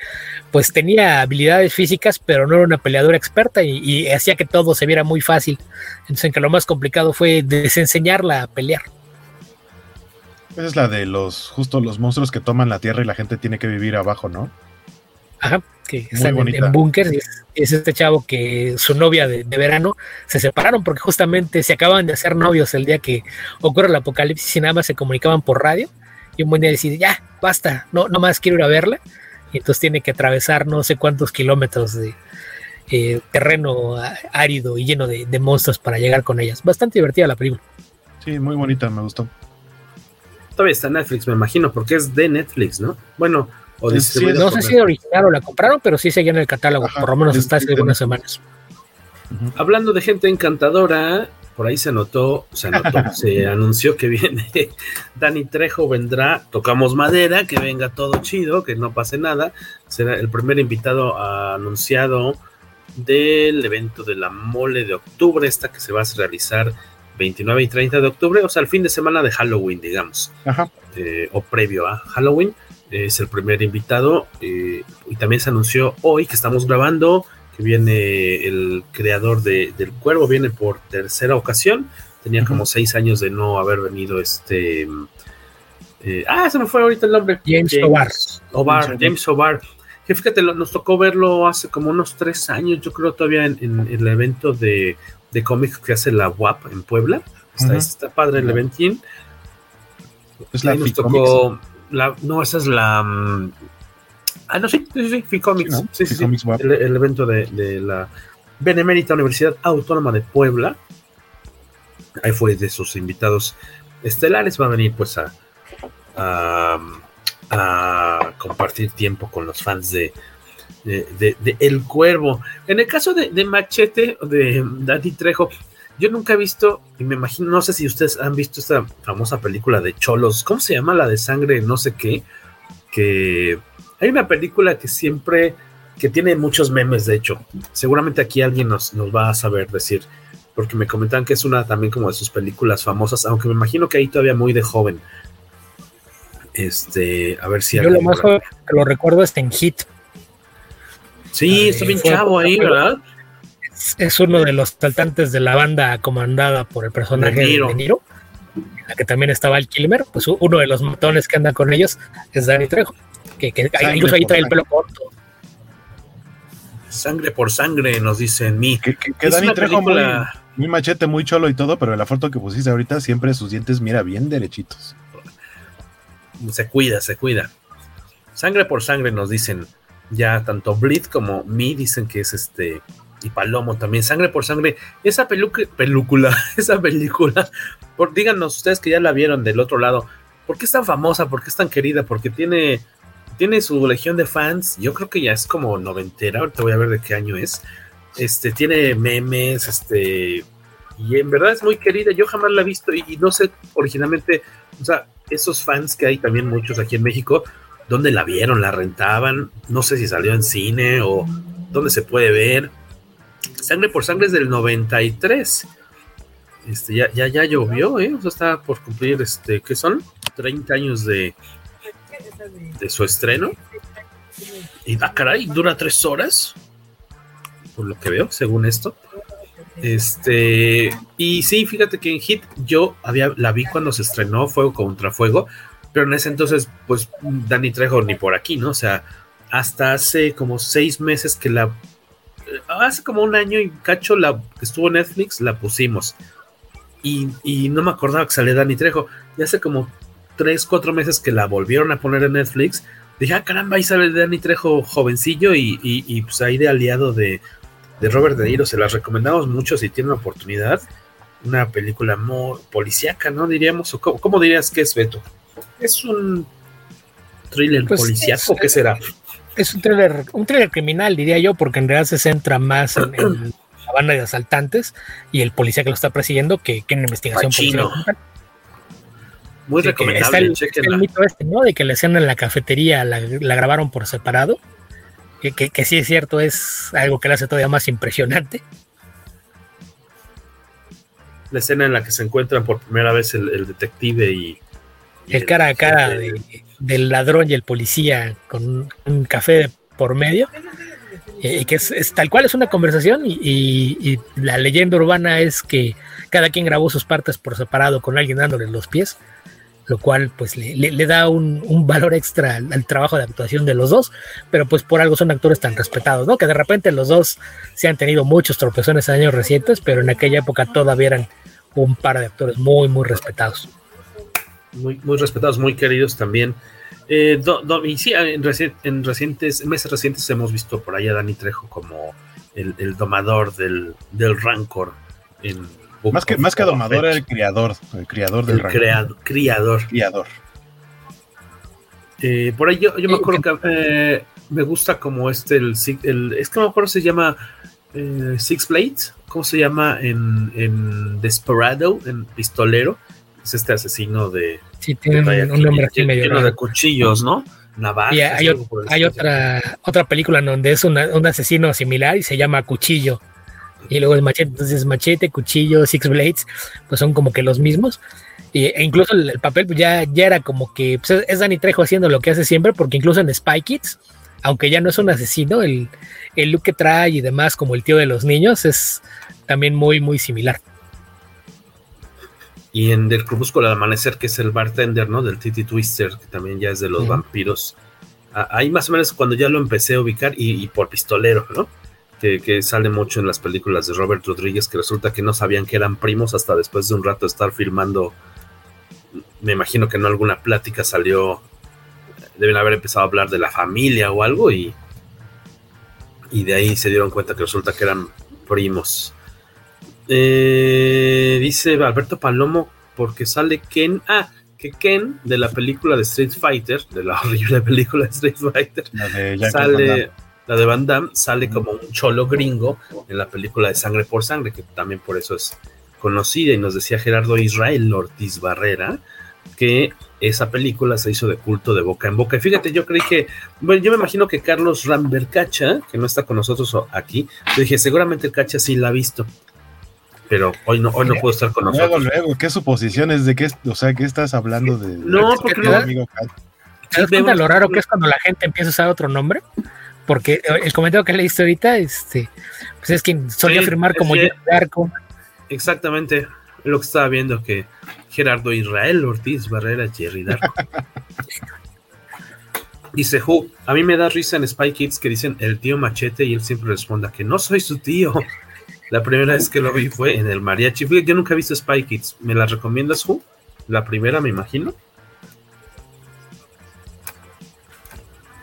pues tenía habilidades físicas pero no era una peleadora experta y, y hacía que todo se viera muy fácil. Entonces que lo más complicado fue desenseñarla a pelear. Esa es la de los, justo los monstruos que toman la tierra y la gente tiene que vivir abajo, ¿no? Ajá, que están en, en búnker. Es, es, este chavo que su novia de, de, verano se separaron porque justamente se acaban de hacer novios el día que ocurre el apocalipsis y nada más se comunicaban por radio. Y un buen día decide, ya, basta, no, no más quiero ir a verla. Y entonces tiene que atravesar no sé cuántos kilómetros de eh, terreno árido y lleno de, de monstruos para llegar con ellas. Bastante divertida la película. Sí, muy bonita, me gustó. Todavía está en Netflix, me imagino, porque es de Netflix, ¿no? Bueno, o sí, no sé si original o la compraron, pero sí seguía en el catálogo, Ajá, por lo menos hasta hace algunas semanas. Uh -huh. Hablando de gente encantadora, por ahí se anotó, se anotó, se anunció que viene Dani Trejo vendrá, tocamos madera, que venga todo chido, que no pase nada. Será el primer invitado anunciado del evento de la mole de octubre, esta que se va a realizar 29 y 30 de octubre, o sea, el fin de semana de Halloween, digamos, eh, o previo a Halloween. Es el primer invitado eh, y también se anunció hoy que estamos grabando que viene el creador de, del cuervo, viene por tercera ocasión. Tenía uh -huh. como seis años de no haber venido este. Eh, ah, se me fue ahorita el nombre. James, James Obar. Obar. James Obar. Que fíjate, lo, nos tocó verlo hace como unos tres años, yo creo, todavía en, en, en el evento de, de cómics que hace la WAP en Puebla. Está, uh -huh. está padre el eventín. Es la nos tocó. La, no, esa es la. Ah, no, sí, sí, sí, Ficomics. ¿no? Sí, sí, sí. El, el, evento de, de, la Benemérita Universidad Autónoma de Puebla. Ahí fue de sus invitados estelares. Va a venir, pues, a, a, a compartir tiempo con los fans de, de, de, de, El Cuervo. En el caso de, de Machete, de Dani Trejo, yo nunca he visto, y me imagino, no sé si ustedes han visto esta famosa película de Cholos. ¿Cómo se llama? La de sangre, no sé qué. Que hay una película que siempre, que tiene muchos memes, de hecho. Seguramente aquí alguien nos, nos va a saber decir, porque me comentaban que es una también como de sus películas famosas, aunque me imagino que ahí todavía muy de joven. Este, a ver si... Yo lo más que lo recuerdo es en Hit. Sí, está bien chavo ahí, ¿verdad? Es, es, uno de los saltantes de la banda comandada por el personaje de Niro. De Niro en la que también estaba el Kilmer, pues uno de los matones que anda con ellos es Danny Trejo que, que incluso ahí trae el pelo corto. Sangre por sangre, nos dicen mí. Que, que, que Dani Trejo película... muy, muy, machete, muy cholo y todo, pero la foto que pusiste ahorita siempre sus dientes, mira, bien derechitos. Se cuida, se cuida. Sangre por sangre nos dicen ya tanto Bleed como Me dicen que es este y Palomo también, Sangre por Sangre, esa película, esa película, por, díganos ustedes que ya la vieron del otro lado, ¿por qué es tan famosa? ¿Por qué es tan querida? Porque tiene tiene su legión de fans, yo creo que ya es como noventera, ahorita voy a ver de qué año es. Este, tiene memes, este, y en verdad es muy querida, yo jamás la he visto y, y, no sé originalmente, o sea, esos fans que hay también muchos aquí en México, ¿dónde la vieron? ¿La rentaban? No sé si salió en cine o dónde se puede ver. Sangre por Sangre es del 93. Este, ya, ya, ya llovió, ¿eh? O sea, está por cumplir, este, ¿qué son? 30 años de, de su estreno. Y ah, caray, dura tres horas. Por lo que veo, según esto. Este, y sí, fíjate que en Hit yo había, la vi cuando se estrenó Fuego contra Fuego, pero en ese entonces, pues Dani Trejo ni por aquí, ¿no? O sea, hasta hace como seis meses que la. Hace como un año y cacho la que estuvo en Netflix, la pusimos. Y, y no me acordaba que salía Dani Trejo. Y hace como tres, cuatro meses que la volvieron a poner en Netflix. Dije, ah, caramba, ahí sale Dani Trejo jovencillo y, y, y pues ahí de aliado de, de Robert De Niro. Se las recomendamos mucho si tienen oportunidad. Una película muy policíaca, ¿no? Diríamos. ¿O cómo, cómo, dirías que es, Beto? ¿Es un thriller pues policíaco? ¿Qué será? Es un thriller, un thriller criminal, diría yo, porque en realidad se centra más en, en la banda de asaltantes y el policía que lo está persiguiendo que, que en la investigación Pachino. policial. Muy Sí, recomendable. está el, chéquenla. el mito este, ¿no? De que la escena en la cafetería la, la grabaron por separado. Que, que, que sí es cierto, es algo que la hace todavía más impresionante. La escena en la que se encuentran por primera vez el, el detective y, y El cara a cara de- del ladrón y el policía con un, café por medio. eh, Y que es, es tal cual es una conversación y, y- y la leyenda urbana es que cada quien grabó sus partes por separado con alguien dándole los pies, lo cual pues le, le- da un, un valor extra al, trabajo de actuación de los dos, pero pues por algo son actores tan respetados, ¿no? Que de repente los dos se han tenido muchos tropezones en años recientes, pero en aquella época todavía eran un par de actores muy, muy respetados. muy, muy respetados, muy queridos también. Eh, y sí, en, reci- en recientes, en meses recientes hemos visto por ahí a Dani Trejo como el, domador del, del Rancor. En Más que, más que domador, era el criador, el criador del el rango. creado- criador. Criador. Eh, por ahí yo, yo me acuerdo que eh, me gusta como este, el, es que me acuerdo si se llama eh, Six Blades, ¿cómo se llama en, en Desperado, en Pistolero? Es este asesino de... Sí, tienen de un, un nombre lleno medio lleno raro. de cuchillos, ¿no? Navajas. Y hay, otra, otra película en donde es una- un asesino similar y se llama Cuchillo. Y luego el machete, entonces machete, cuchillo, Six Blades, pues son como que los mismos. Y, e incluso el, el papel pues ya, ya era como que pues, es, Danny Trejo haciendo lo que hace siempre, porque incluso en Spy Kids, aunque ya no es un asesino, el, el look que trae y demás, como el tío de los niños, es también muy, muy similar. Y en Del Crepúsculo al Amanecer, que es el bartender, ¿no? Del Titty Twister, que también ya es de los vampiros. Ah, Ahí más o menos cuando ya lo empecé a ubicar y, y por pistolero, ¿no? Que, que sale mucho en las películas de Robert Rodríguez, que resulta que no sabían que eran primos hasta después de un rato estar filmando. Me imagino que en alguna plática salió, deben haber empezado a hablar de la familia o algo y, y de ahí se dieron cuenta que resulta que eran primos. Eh, dice Alberto Palomo, porque sale Ken. Ah, que Ken de la película de Street Fighter, de la horrible película de Street Fighter, de sale. La de Van Damme, sale como un cholo gringo en la película de Sangre por Sangre, que también por eso es conocida. Y nos decía Gerardo Israel Ortiz Barrera que esa película se hizo de culto de boca en boca. Y fíjate, yo creí que, bueno, yo me imagino que Carlos Rambert Cacha, que no está con nosotros aquí, yo dije, seguramente el Cacha sí la ha visto. Pero hoy no, hoy no puedo estar con Luego, nosotros. luego, ¿qué suposiciones de qué, o sea, qué estás hablando de? No, de- porque no- amigo? ¿Te das cuenta lo raro que es cuando la gente empieza a usar otro nombre? Porque el comentario que leíste ahorita, este, pues es quien solía Sí, firmar como que- Arco. Exactamente lo que estaba viendo que Gerardo Israel Ortiz Barrera Jerry Darko. Dice Who, a mí me da risa en Spy Kids que dicen el tío machete y él siempre responde que no soy su tío. La primera vez que lo vi fue en el mariachi. Yo nunca he visto Spy Kids. ¿Me la recomiendas, Who? La primera, me imagino.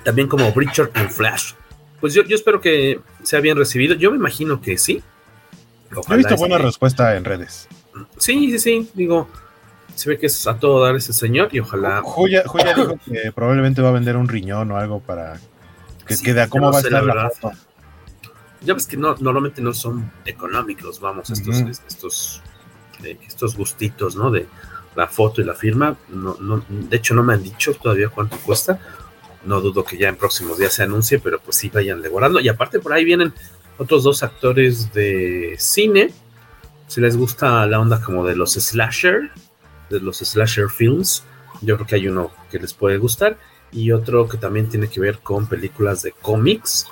También como Richard en Flash. Pues yo, yo espero que sea bien recibido. Yo me imagino que sí. He Ojalá visto este- buena respuesta en redes. Sí, sí, sí, digo, se ve que es a todo dar ese señor y ojalá. Joya, Joya dijo que probablemente va a vender un riñón o algo para que Sí, quede a cómo no va a estar la la foto. Ya ves que no, normalmente no son económicos, vamos, estos, Ujú. estos, eh, estos gustitos, ¿no? De la foto y la firma. No, no, de hecho, no me han dicho todavía cuánto cuesta. No dudo que ya en próximos días se anuncie, pero pues sí vayan devorando. Y aparte, por ahí vienen otros dos actores de cine. Si les gusta la onda como de los slasher, de los slasher films, yo creo que hay uno que les puede gustar. y otro que también tiene que ver con películas de cómics,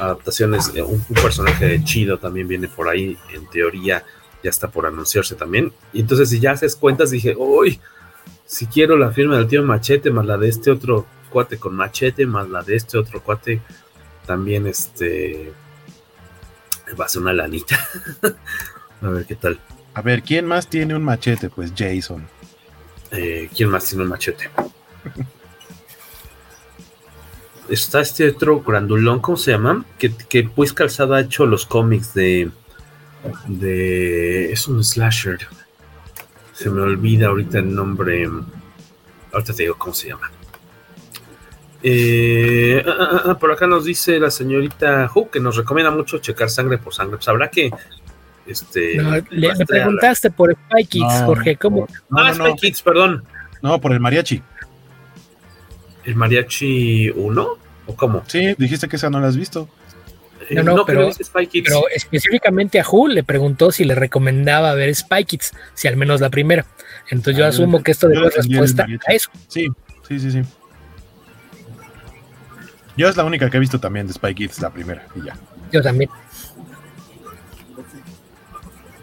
adaptaciones, de un, un personaje chido también viene por ahí, en teoría ya está por anunciarse también. Y entonces si ya haces cuentas dije, uy, si quiero la firma del tío Machete más la de este otro cuate con Machete más la de este otro cuate, también este va a ser una lanita. a ver qué tal. A ver, ¿quién más tiene un machete? Pues Jason. Eh, ¿Quién más tiene un machete? Está este otro grandulón, ¿cómo se llama? Que, que pues Calzada ha hecho los cómics de. de. Es un slasher. Se me olvida ahorita el nombre. Ahorita te digo cómo se llama. Eh, ah, ah, ah, por acá nos dice la señorita Hu que nos recomienda mucho checar sangre por sangre. Pues habrá que. Este, No, le, preguntaste por Spy Kids, No, Jorge, ¿cómo? No, ah, no, no. Spy Kids, perdón. No, por el mariachi. ¿El mariachi 1? ¿O cómo? Sí, dijiste que esa no la has visto. Eh, No, no, pero- es Spy Kids. Pero específicamente a Hu le preguntó si le recomendaba ver Spy Kids, si al menos la primera. Entonces yo Ah, asumo que esto debe respuesta a eso. Sí, sí, sí, sí. Yo es la única que he visto también de Spy Kids, la primera, y ya. Yo también.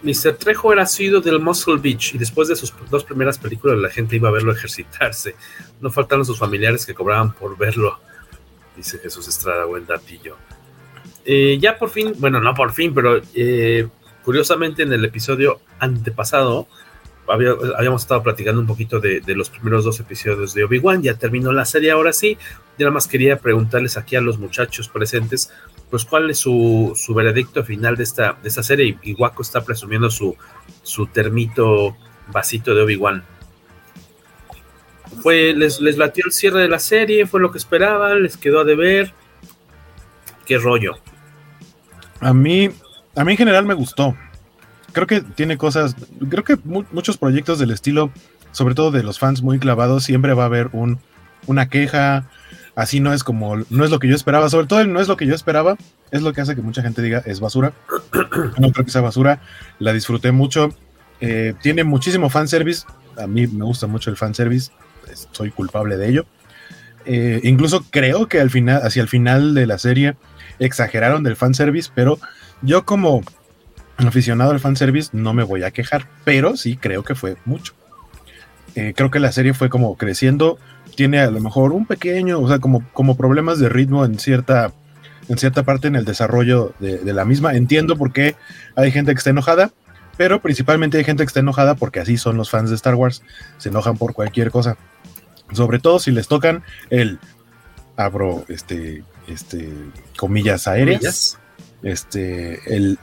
Mr. Trejo era sido del Muscle Beach y después de sus dos primeras películas la gente iba a verlo ejercitarse. No faltaron sus familiares que cobraban por verlo, dice Jesús Estrada, buen datillo. Eh, ya por fin, bueno, no por fin, pero eh, curiosamente en el episodio antepasado había- habíamos estado platicando un poquito de, los primeros dos episodios de Obi-Wan, ya terminó la serie ahora sí, y nada más quería preguntarles aquí a los muchachos presentes, pues cuál es su, su veredicto final de esta, de esta serie, y, y Waco está presumiendo su, su termito vasito de Obi-Wan. Fue, les, les latió el cierre de la serie, fue lo que esperaban, les quedó a deber. ¿Qué rollo? A mí, a mí en general me gustó. Creo que tiene cosas, creo que mu- muchos proyectos del estilo, sobre todo de los fans muy clavados, siempre va a haber un, una queja. Así no es como, no es lo que yo esperaba. Sobre todo el no es lo que yo esperaba, es lo que hace que mucha gente diga es basura. No creo que sea basura. La disfruté mucho. Eh, tiene muchísimo fanservice. A mí me gusta mucho el fanservice. pues, Soy culpable de ello. Eh, incluso creo que al final, hacia el final de la serie, exageraron del fanservice, pero yo como aficionado al fanservice no me voy a quejar, pero sí creo que fue mucho. Eh, creo que la serie fue como creciendo, tiene a lo mejor un pequeño, o sea, como, como problemas de ritmo en cierta, en cierta parte en el desarrollo de, de la misma. Entiendo por qué hay gente que está enojada, pero principalmente hay gente que está enojada porque así son los fans de Star Wars, se enojan por cualquier cosa. Sobre todo si les tocan el abro este este comillas aéreas, Comillas. este el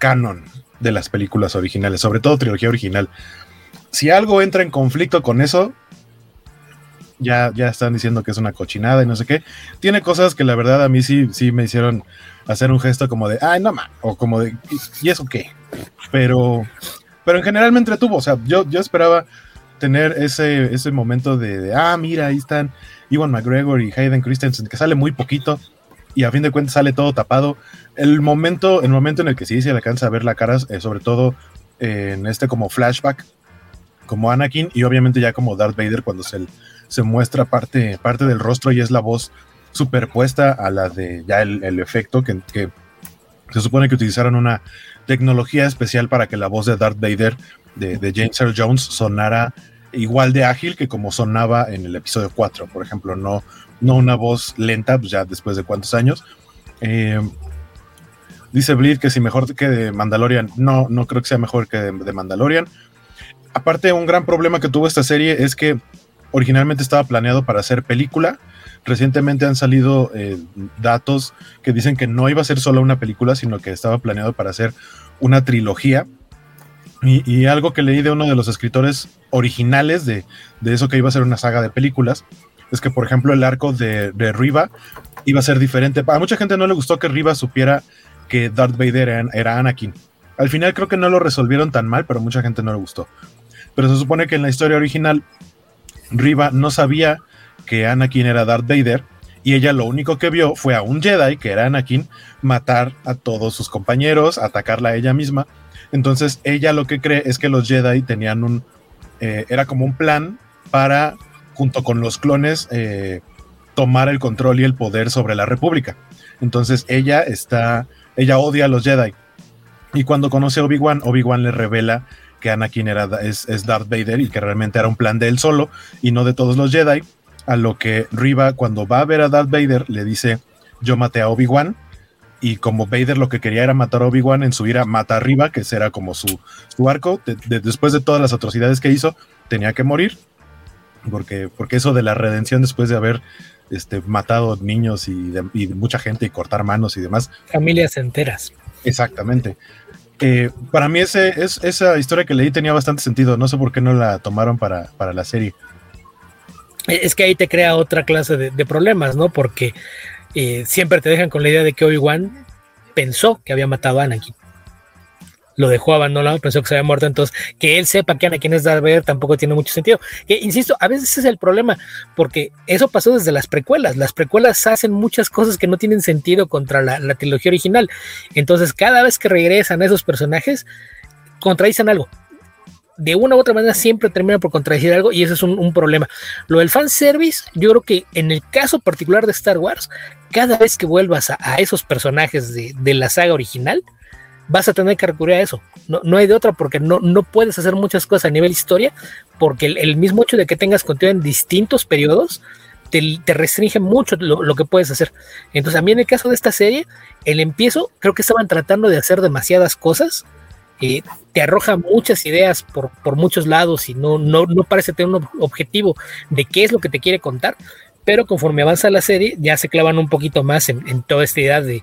canon de las películas originales, sobre todo trilogía original. Si algo entra en conflicto con eso, ya, ya están diciendo que es una cochinada y no sé qué. Tiene cosas que la verdad a mí sí, sí me hicieron hacer un gesto como de, ay, no ma, o como de, ¿y eso qué? Pero, pero en general me entretuvo, o sea, yo, yo esperaba tener ese, ese momento de, de, ah, mira, ahí están Iwan McGregor y Hayden Christensen, que sale muy poquito y a fin de cuentas sale todo tapado. El momento, el momento en el que sí se alcanza a ver la cara, eh, sobre todo eh, en este como flashback, como Anakin y obviamente ya como Darth Vader cuando se, se muestra parte, parte del rostro y es la voz superpuesta a la de ya el, efecto que, que se supone que utilizaron una tecnología especial para que la voz de Darth Vader de, de James Earl Jones sonara igual de ágil que como sonaba en el episodio 4, por ejemplo, no, no una voz lenta, pues ya después de cuántos años. Eh, dice Bleed que si mejor que de Mandalorian, no, no creo que sea mejor que de, Mandalorian. Aparte, un gran problema que tuvo esta serie es que originalmente estaba planeado para hacer película. Recientemente han salido eh, datos que dicen que no iba a ser solo una película, sino que estaba planeado para hacer una trilogía. Y, y, algo que leí de uno de los escritores originales de, de, eso que iba a ser una saga de películas es que, por ejemplo, el arco de, de, Riva iba a ser diferente. A mucha gente no le gustó que Riva supiera que Darth Vader era, Anakin. Al final creo que no lo resolvieron tan mal, pero mucha gente no le gustó. Pero se supone que en la historia original, Riva no sabía que Anakin era Darth Vader y ella lo único que vio fue a un Jedi, que era Anakin, matar a todos sus compañeros, atacarla a ella misma. Entonces ella lo que cree es que los Jedi tenían un, eh, era como un plan para junto con los clones, eh, tomar el control y el poder sobre la República. Entonces ella está, ella odia a los Jedi. Y cuando conoce a Obi-Wan, Obi-Wan le revela que Anakin era, es, es, Darth Vader y que realmente era un plan de él solo y no de todos los Jedi. A lo que Riva, cuando va a ver a Darth Vader, le dice: Yo maté a Obi-Wan. Y como Vader lo que quería era matar a Obi-Wan en su ira, mata a Riva, que será como su, su arco. De, de, después de todas las atrocidades que hizo, tenía que morir. Porque, porque eso de la redención después de haber este, matado niños y, de, y mucha gente y cortar manos y demás. Familias enteras. Exactamente. Eh, para mí ese, es, esa historia que leí tenía bastante sentido. No sé por qué no la tomaron para, para la serie. Es que ahí te crea otra clase de, de problemas, ¿no? Porque eh, siempre te dejan con la idea de que Obi-Wan pensó que había matado a Anakin. Lo dejó abandonado, pensó que se había muerto. Entonces, que él sepa que Anakin es Darth Vader tampoco tiene mucho sentido. Que, insisto, a veces es el problema, porque eso pasó desde las precuelas. Las precuelas hacen muchas cosas que no tienen sentido contra la, la trilogía original. Entonces, cada vez que regresan a esos personajes, contradicen algo de una u otra manera siempre termina por contradecir algo y eso es un, un, problema. Lo del fanservice, yo creo que en el caso particular de Star Wars, cada vez que vuelvas a, a esos personajes de, de, la saga original, vas a tener que recurrir a eso. No, no hay de otra porque no, no, puedes hacer muchas cosas a nivel historia porque el, mismo hecho de que tengas contenido en distintos periodos te, te, restringe mucho lo, lo, que puedes hacer. Entonces, a mí en el caso de esta serie, el empiezo, creo que estaban tratando de hacer demasiadas cosas eh, te arroja muchas ideas por, por muchos lados y no, no, no, parece tener un objetivo de qué es lo que te quiere contar, pero conforme avanza la serie ya se clavan un poquito más en, toda esta idea de,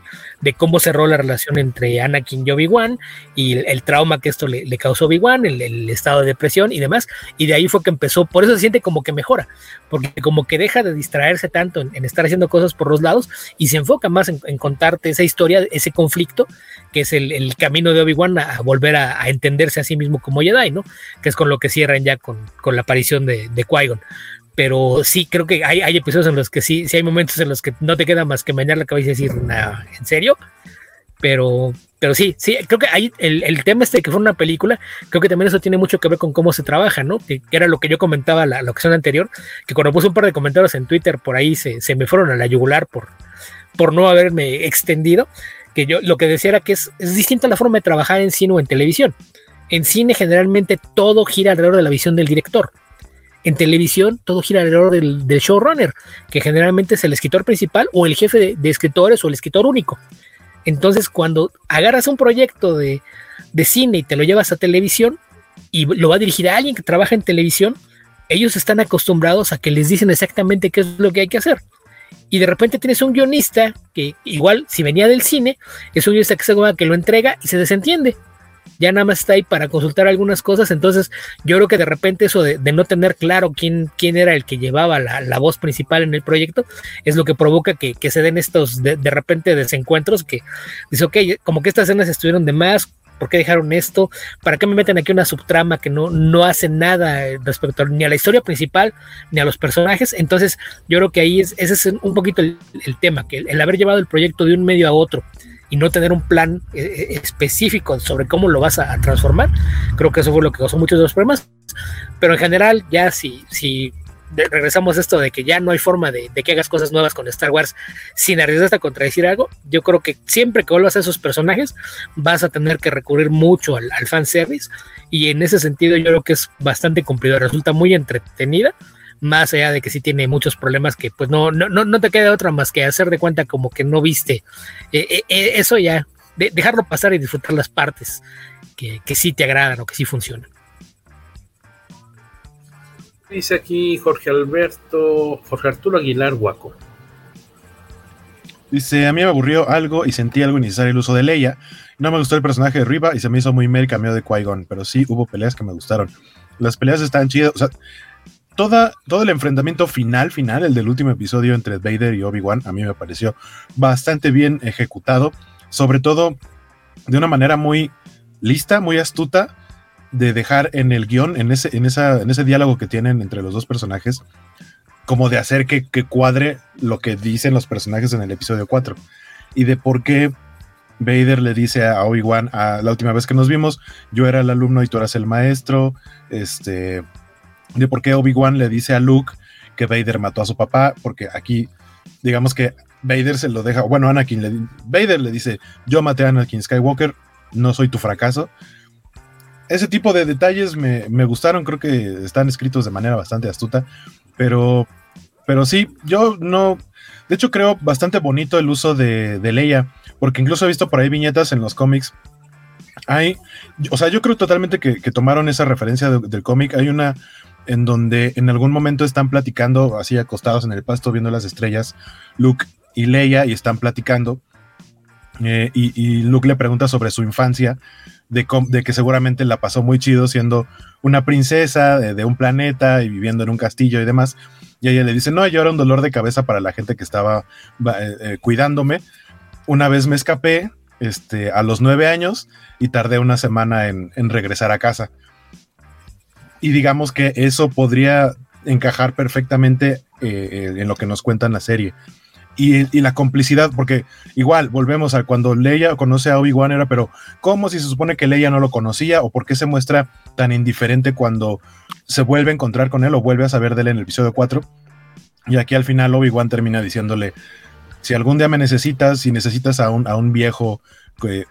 cómo cerró la relación entre Anakin y Obi-Wan y el, trauma que esto le, causó Obi-Wan, el, el, estado de depresión y demás, y de ahí fue que empezó, por eso se siente como que mejora, porque como que deja de distraerse tanto en, estar haciendo cosas por los lados y se enfoca más en, contarte esa historia, ese conflicto, que es el, camino de Obi-Wan a, a, volver a, a, entenderse a sí mismo como Jedi, ¿no? Que es con lo que cierran ya con, con la aparición de, de Qui-Gon pero sí creo que hay, hay, episodios en los que sí, sí hay momentos en los que no te queda más que meñar la cabeza y decir, nah, ¿en serio? Pero, pero sí, sí, creo que hay el, el, tema este de que fue una película, creo que también eso tiene mucho que ver con cómo se trabaja, ¿no? Que, que era lo que yo comentaba la, la, ocasión anterior, que cuando puse un par de comentarios en Twitter por ahí se, se me fueron a la yugular por, por no haberme extendido, que yo lo que decía era que es, es distinta la forma de trabajar en cine o en televisión. En cine generalmente todo gira alrededor de la visión del director. En televisión todo gira alrededor del, del, showrunner, que generalmente es el escritor principal o el jefe de, escritores o el escritor único. Entonces, cuando agarras un proyecto de, de, cine y te lo llevas a televisión y lo va a dirigir a alguien que trabaja en televisión, ellos están acostumbrados a que les dicen exactamente qué es lo que hay que hacer. Y de repente tienes un guionista que igual, si venía del cine, es un guionista que, se, que lo entrega y se desentiende ya nada más está ahí para consultar algunas cosas, entonces yo creo que de repente eso de, no tener claro quién, quién era el que llevaba la, la, voz principal en el proyecto es lo que provoca que, que se den estos de, de, repente desencuentros que dice, ok, como que estas escenas estuvieron de más, ¿por qué dejaron esto? ¿Para qué me meten aquí una subtrama que no, no hace nada respecto ni a la historia principal ni a los personajes? Entonces yo creo que ahí es, ese es un poquito el, tema, que el haber llevado el proyecto de un medio a otro, y no tener un plan eh, específico sobre cómo lo vas a, transformar. Creo que eso fue lo que causó muchos de los problemas. Pero en general, ya si, si regresamos a esto de que ya no hay forma de, de, que hagas cosas nuevas con Star Wars sin arriesgarte a contradecir algo, yo creo que siempre que vuelvas a esos personajes vas a tener que recurrir mucho al, al fanservice y en ese sentido yo creo que es bastante cumplido, resulta muy entretenida más allá de que sí tiene muchos problemas que pues no, no, no te queda otra más que hacer de cuenta como que no viste eh, eh, eso ya, de, dejarlo pasar y disfrutar las partes que, que sí te agradan o que sí funcionan. Dice aquí Jorge Alberto, Jorge Arturo Aguilar Guaco. Dice, a mí me aburrió algo y sentí algo innecesario el uso de Leia. No me gustó el personaje de Riva y se me hizo muy mal el cameo de Qui-Gon, pero sí hubo peleas que me gustaron. Las peleas están chidas, o sea, toda, todo el enfrentamiento final, final, el del último episodio entre Vader y Obi-Wan, a mí me pareció bastante bien ejecutado, sobre todo de una manera muy lista, muy astuta, de dejar en el guion, en ese, en, esa, en ese diálogo que tienen entre los dos personajes, como de hacer que, que, cuadre lo que dicen los personajes en el episodio 4 y de por qué Vader le dice a Obi-Wan a la última vez que nos vimos, yo era el alumno y tú eras el maestro, este, de por qué Obi-Wan le dice a Luke que Vader mató a su papá, porque aquí, digamos que Vader se lo deja, bueno, Anakin le, Vader le dice, yo maté a Anakin Skywalker, no soy tu fracaso. Ese tipo de detalles me, me gustaron, creo que están escritos de manera bastante astuta, pero, pero sí, yo no, de hecho creo bastante bonito el uso de, de Leia, porque incluso he visto por ahí viñetas en los cómics hay, o sea, yo creo totalmente que, tomaron esa referencia del cómic. Hay una en donde en algún momento están platicando, así acostados en el pasto, viendo las estrellas, Luke y Leia, y están platicando. Eh, y, Luke le pregunta sobre su infancia, de, de, que seguramente la pasó muy chido siendo una princesa de, un planeta y viviendo en un castillo y demás. Y ella le dice, no, yo era un dolor de cabeza para la gente que estaba eh, eh, cuidándome. Una vez me escapé, este, a los nueve años y tardé una semana en, regresar a casa. Y digamos que eso podría encajar perfectamente eh, en lo que nos cuenta en la serie. Y, la complicidad, porque igual volvemos a cuando Leia conoce a Obi-Wan era, pero ¿cómo si se supone que Leia no lo conocía? ¿O por qué se muestra tan indiferente cuando se vuelve a encontrar con él o vuelve a saber de él en el episodio 4? Y aquí al final Obi-Wan termina diciéndole, si algún día me necesitas, si necesitas a un, a un viejo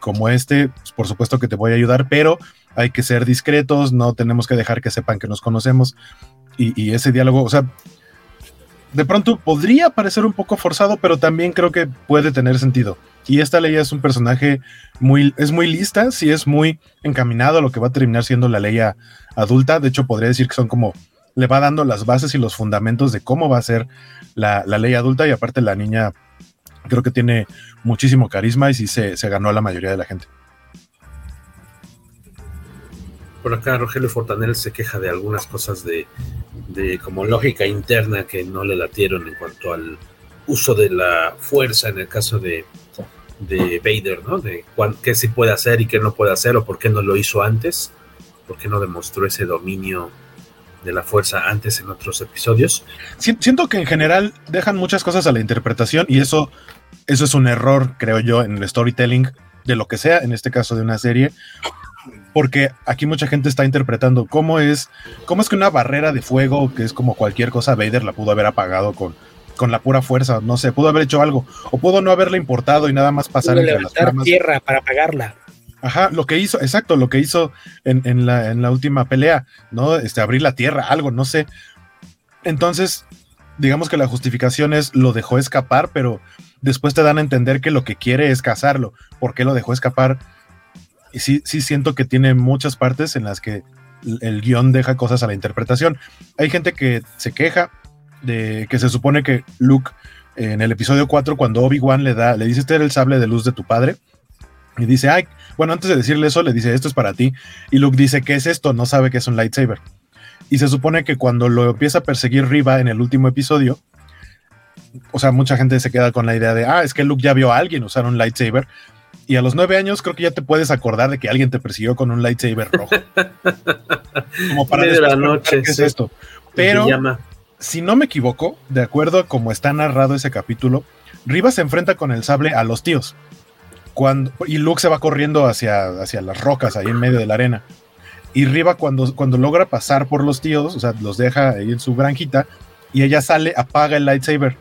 como este, pues, por supuesto que te voy a ayudar, pero hay que ser discretos, no tenemos que dejar que sepan que nos conocemos. Y, ese diálogo, o sea, de pronto podría parecer un poco forzado, pero también creo que puede tener sentido. Y esta ley es un personaje muy, es muy lista, sí es muy encaminado a lo que va a terminar siendo la ley adulta. De hecho, podría decir que son como, le va dando las bases y los fundamentos de cómo va a ser la, la ley adulta y aparte la niña creo que tiene muchísimo carisma y sí se, ganó a la mayoría de la gente. Por acá Rogelio Fortanel se queja de algunas cosas de, como lógica interna que no le latieron en cuanto al uso de la fuerza en el caso de, de Vader, ¿no? De qué sí puede hacer y qué no puede hacer o por qué no lo hizo antes, por qué no demostró ese dominio de la fuerza antes en otros episodios. Siento que en general dejan muchas cosas a la interpretación y eso, eso es un error, creo yo, en el storytelling de lo que sea, en este caso de una serie, porque aquí mucha gente está interpretando cómo es, cómo es que una barrera de fuego, que es como cualquier cosa, Vader la pudo haber apagado con, con la pura fuerza, no sé, pudo haber hecho algo, o pudo no haberle importado y nada más pasar entre las tierra para apagarla. Ajá, lo que hizo, exacto, lo que hizo en, la, última pelea, ¿no? Este, abrir la tierra, algo, no sé. Entonces, digamos que la justificación es lo dejó escapar, pero después te dan a entender que lo que quiere es cazarlo. ¿Por qué lo dejó escapar? Y sí, sí siento que tiene muchas partes en las que el guion deja cosas a la interpretación. Hay gente que se queja de que se supone que Luke en el episodio 4, cuando Obi-Wan le da, le dice, este era el sable de luz de tu padre, y dice, ay, bueno, antes de decirle eso, le dice, esto es para ti. Y Luke dice, ¿qué es esto? No sabe que es un lightsaber. Y se supone que cuando lo empieza a perseguir Riva en el último episodio, o sea, mucha gente se queda con la idea de, ah, es que Luke ya vio a alguien usar un lightsaber. Y a los nueve años creo que ya te puedes acordar de que alguien te persiguió con un lightsaber rojo. Como para de la noche, qué es esto. Pero, si no me equivoco, de acuerdo a cómo está narrado ese capítulo, Riva se enfrenta con el sable a los tíos y Luke se va corriendo hacia, hacia las rocas ahí en medio de la arena. Y Riva cuando, cuando logra pasar por los tíos, o sea, los deja ahí en su granjita y ella sale, apaga el lightsaber.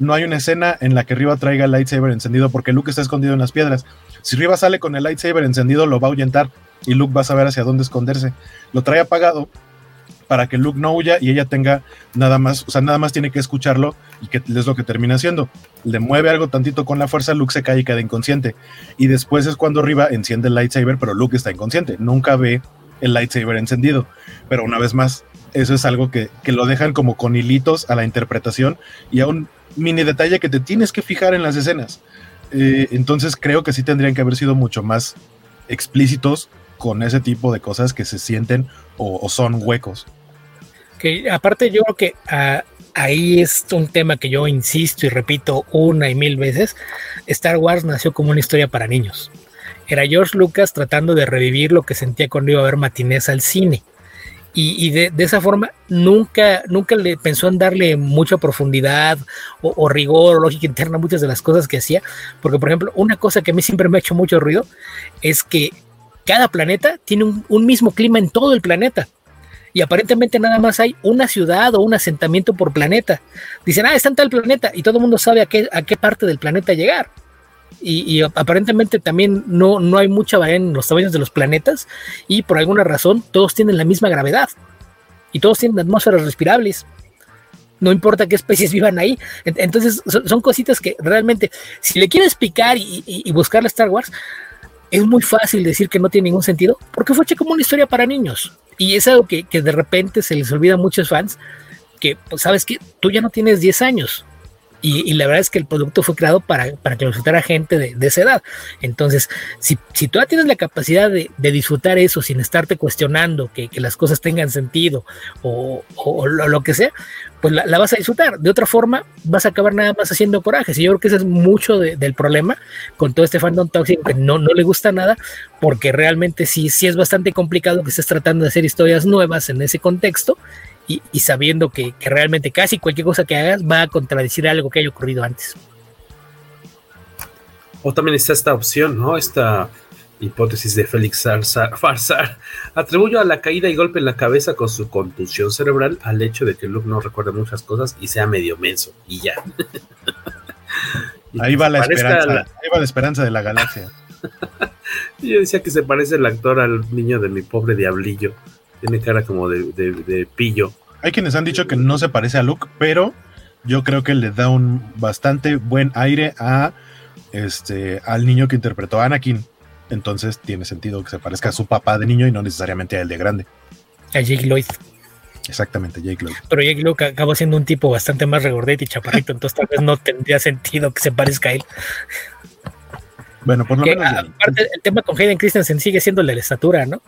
No hay una escena en la que Riva traiga el lightsaber encendido porque Luke está escondido en las piedras. Si Riva sale con el lightsaber encendido, lo va a ahuyentar y Luke va a saber hacia dónde esconderse. Lo trae apagado para que Luke no huya y ella tenga nada más, o sea, nada más tiene que escucharlo y que es lo que termina haciendo. Le mueve algo tantito con la fuerza, Luke se cae y queda inconsciente. Y después es cuando Riva enciende el lightsaber, pero Luke está inconsciente, nunca ve el lightsaber encendido. Pero una vez más, eso es algo que, lo dejan como con hilitos a la interpretación y a un mini detalle que te tienes que fijar en las escenas. Eh, entonces creo que sí tendrían que haber sido mucho más explícitos con ese tipo de cosas que se sienten o son huecos que aparte yo creo que ah, ahí es un tema que yo insisto y repito una y mil veces, Star Wars nació como una historia para niños. Era George Lucas tratando de revivir lo que sentía cuando iba a ver matinés al cine. Y, de, esa forma nunca, nunca le pensó en darle mucha profundidad o, rigor o lógica interna a muchas de las cosas que hacía. Porque, por ejemplo, una cosa que a mí siempre me ha hecho mucho ruido es que cada planeta tiene un mismo clima en todo el planeta. y aparentemente nada más hay una ciudad o un asentamiento por planeta. Dicen, ah, está en tal planeta y todo el mundo sabe a qué, a qué parte del planeta llegar. Y, aparentemente también no, no hay mucha variedad en los tamaños de los planetas y por alguna razón todos tienen la misma gravedad y todos tienen atmósferas respirables. No importa qué especies vivan ahí. Entonces son, son cositas que realmente, si le quieres picar y, y, y buscarle Star Wars, es muy fácil decir que no tiene ningún sentido porque fue hecha como una historia para niños. Y es algo que, que de repente se les olvida a muchos fans, que pues, sabes que tú ya no tienes 10 años. Y, la verdad es que el producto fue creado para, para que lo disfrutara gente de, esa edad. Entonces, si, si tú tienes la capacidad de, de disfrutar eso sin estarte cuestionando que, que las cosas tengan sentido o, o, lo, que sea, pues la, vas a disfrutar. De otra forma, vas a acabar nada más haciendo corajes. Y yo creo que ese es mucho de, del problema con todo este fandom tóxico que no, no le gusta nada, porque realmente sí, sí es bastante complicado que estés tratando de hacer historias nuevas en ese contexto y, y sabiendo que, que, realmente casi cualquier cosa que hagas va a contradecir algo que haya ocurrido antes. O también está esta opción, ¿no? Esta hipótesis de Félix Farsar. Atribuyo a la caída y golpe en la cabeza con su contusión cerebral al hecho de que Luke no recuerde muchas cosas y sea medio menso. Y ya. y ahí va la esperanza. La... Ahí va la esperanza de la galaxia. Yo decía que se parece el actor al niño de mi pobre diablillo. Tiene cara como de, de, de pillo. Hay quienes han dicho que no se parece a Luke, pero yo creo que le da un bastante buen aire a este al niño que interpretó a Anakin. Entonces tiene sentido que se parezca a su papá de niño y no necesariamente a él de grande. A Jake Lloyd. Exactamente, Jake Lloyd. Pero Jake Lloyd acabó siendo un tipo bastante más regordete y chaparrito, entonces tal vez no tendría sentido que se parezca a él. Bueno, por lo que, menos. Aparte, el tema con Hayden Christensen sigue siendo la estatura, ¿no?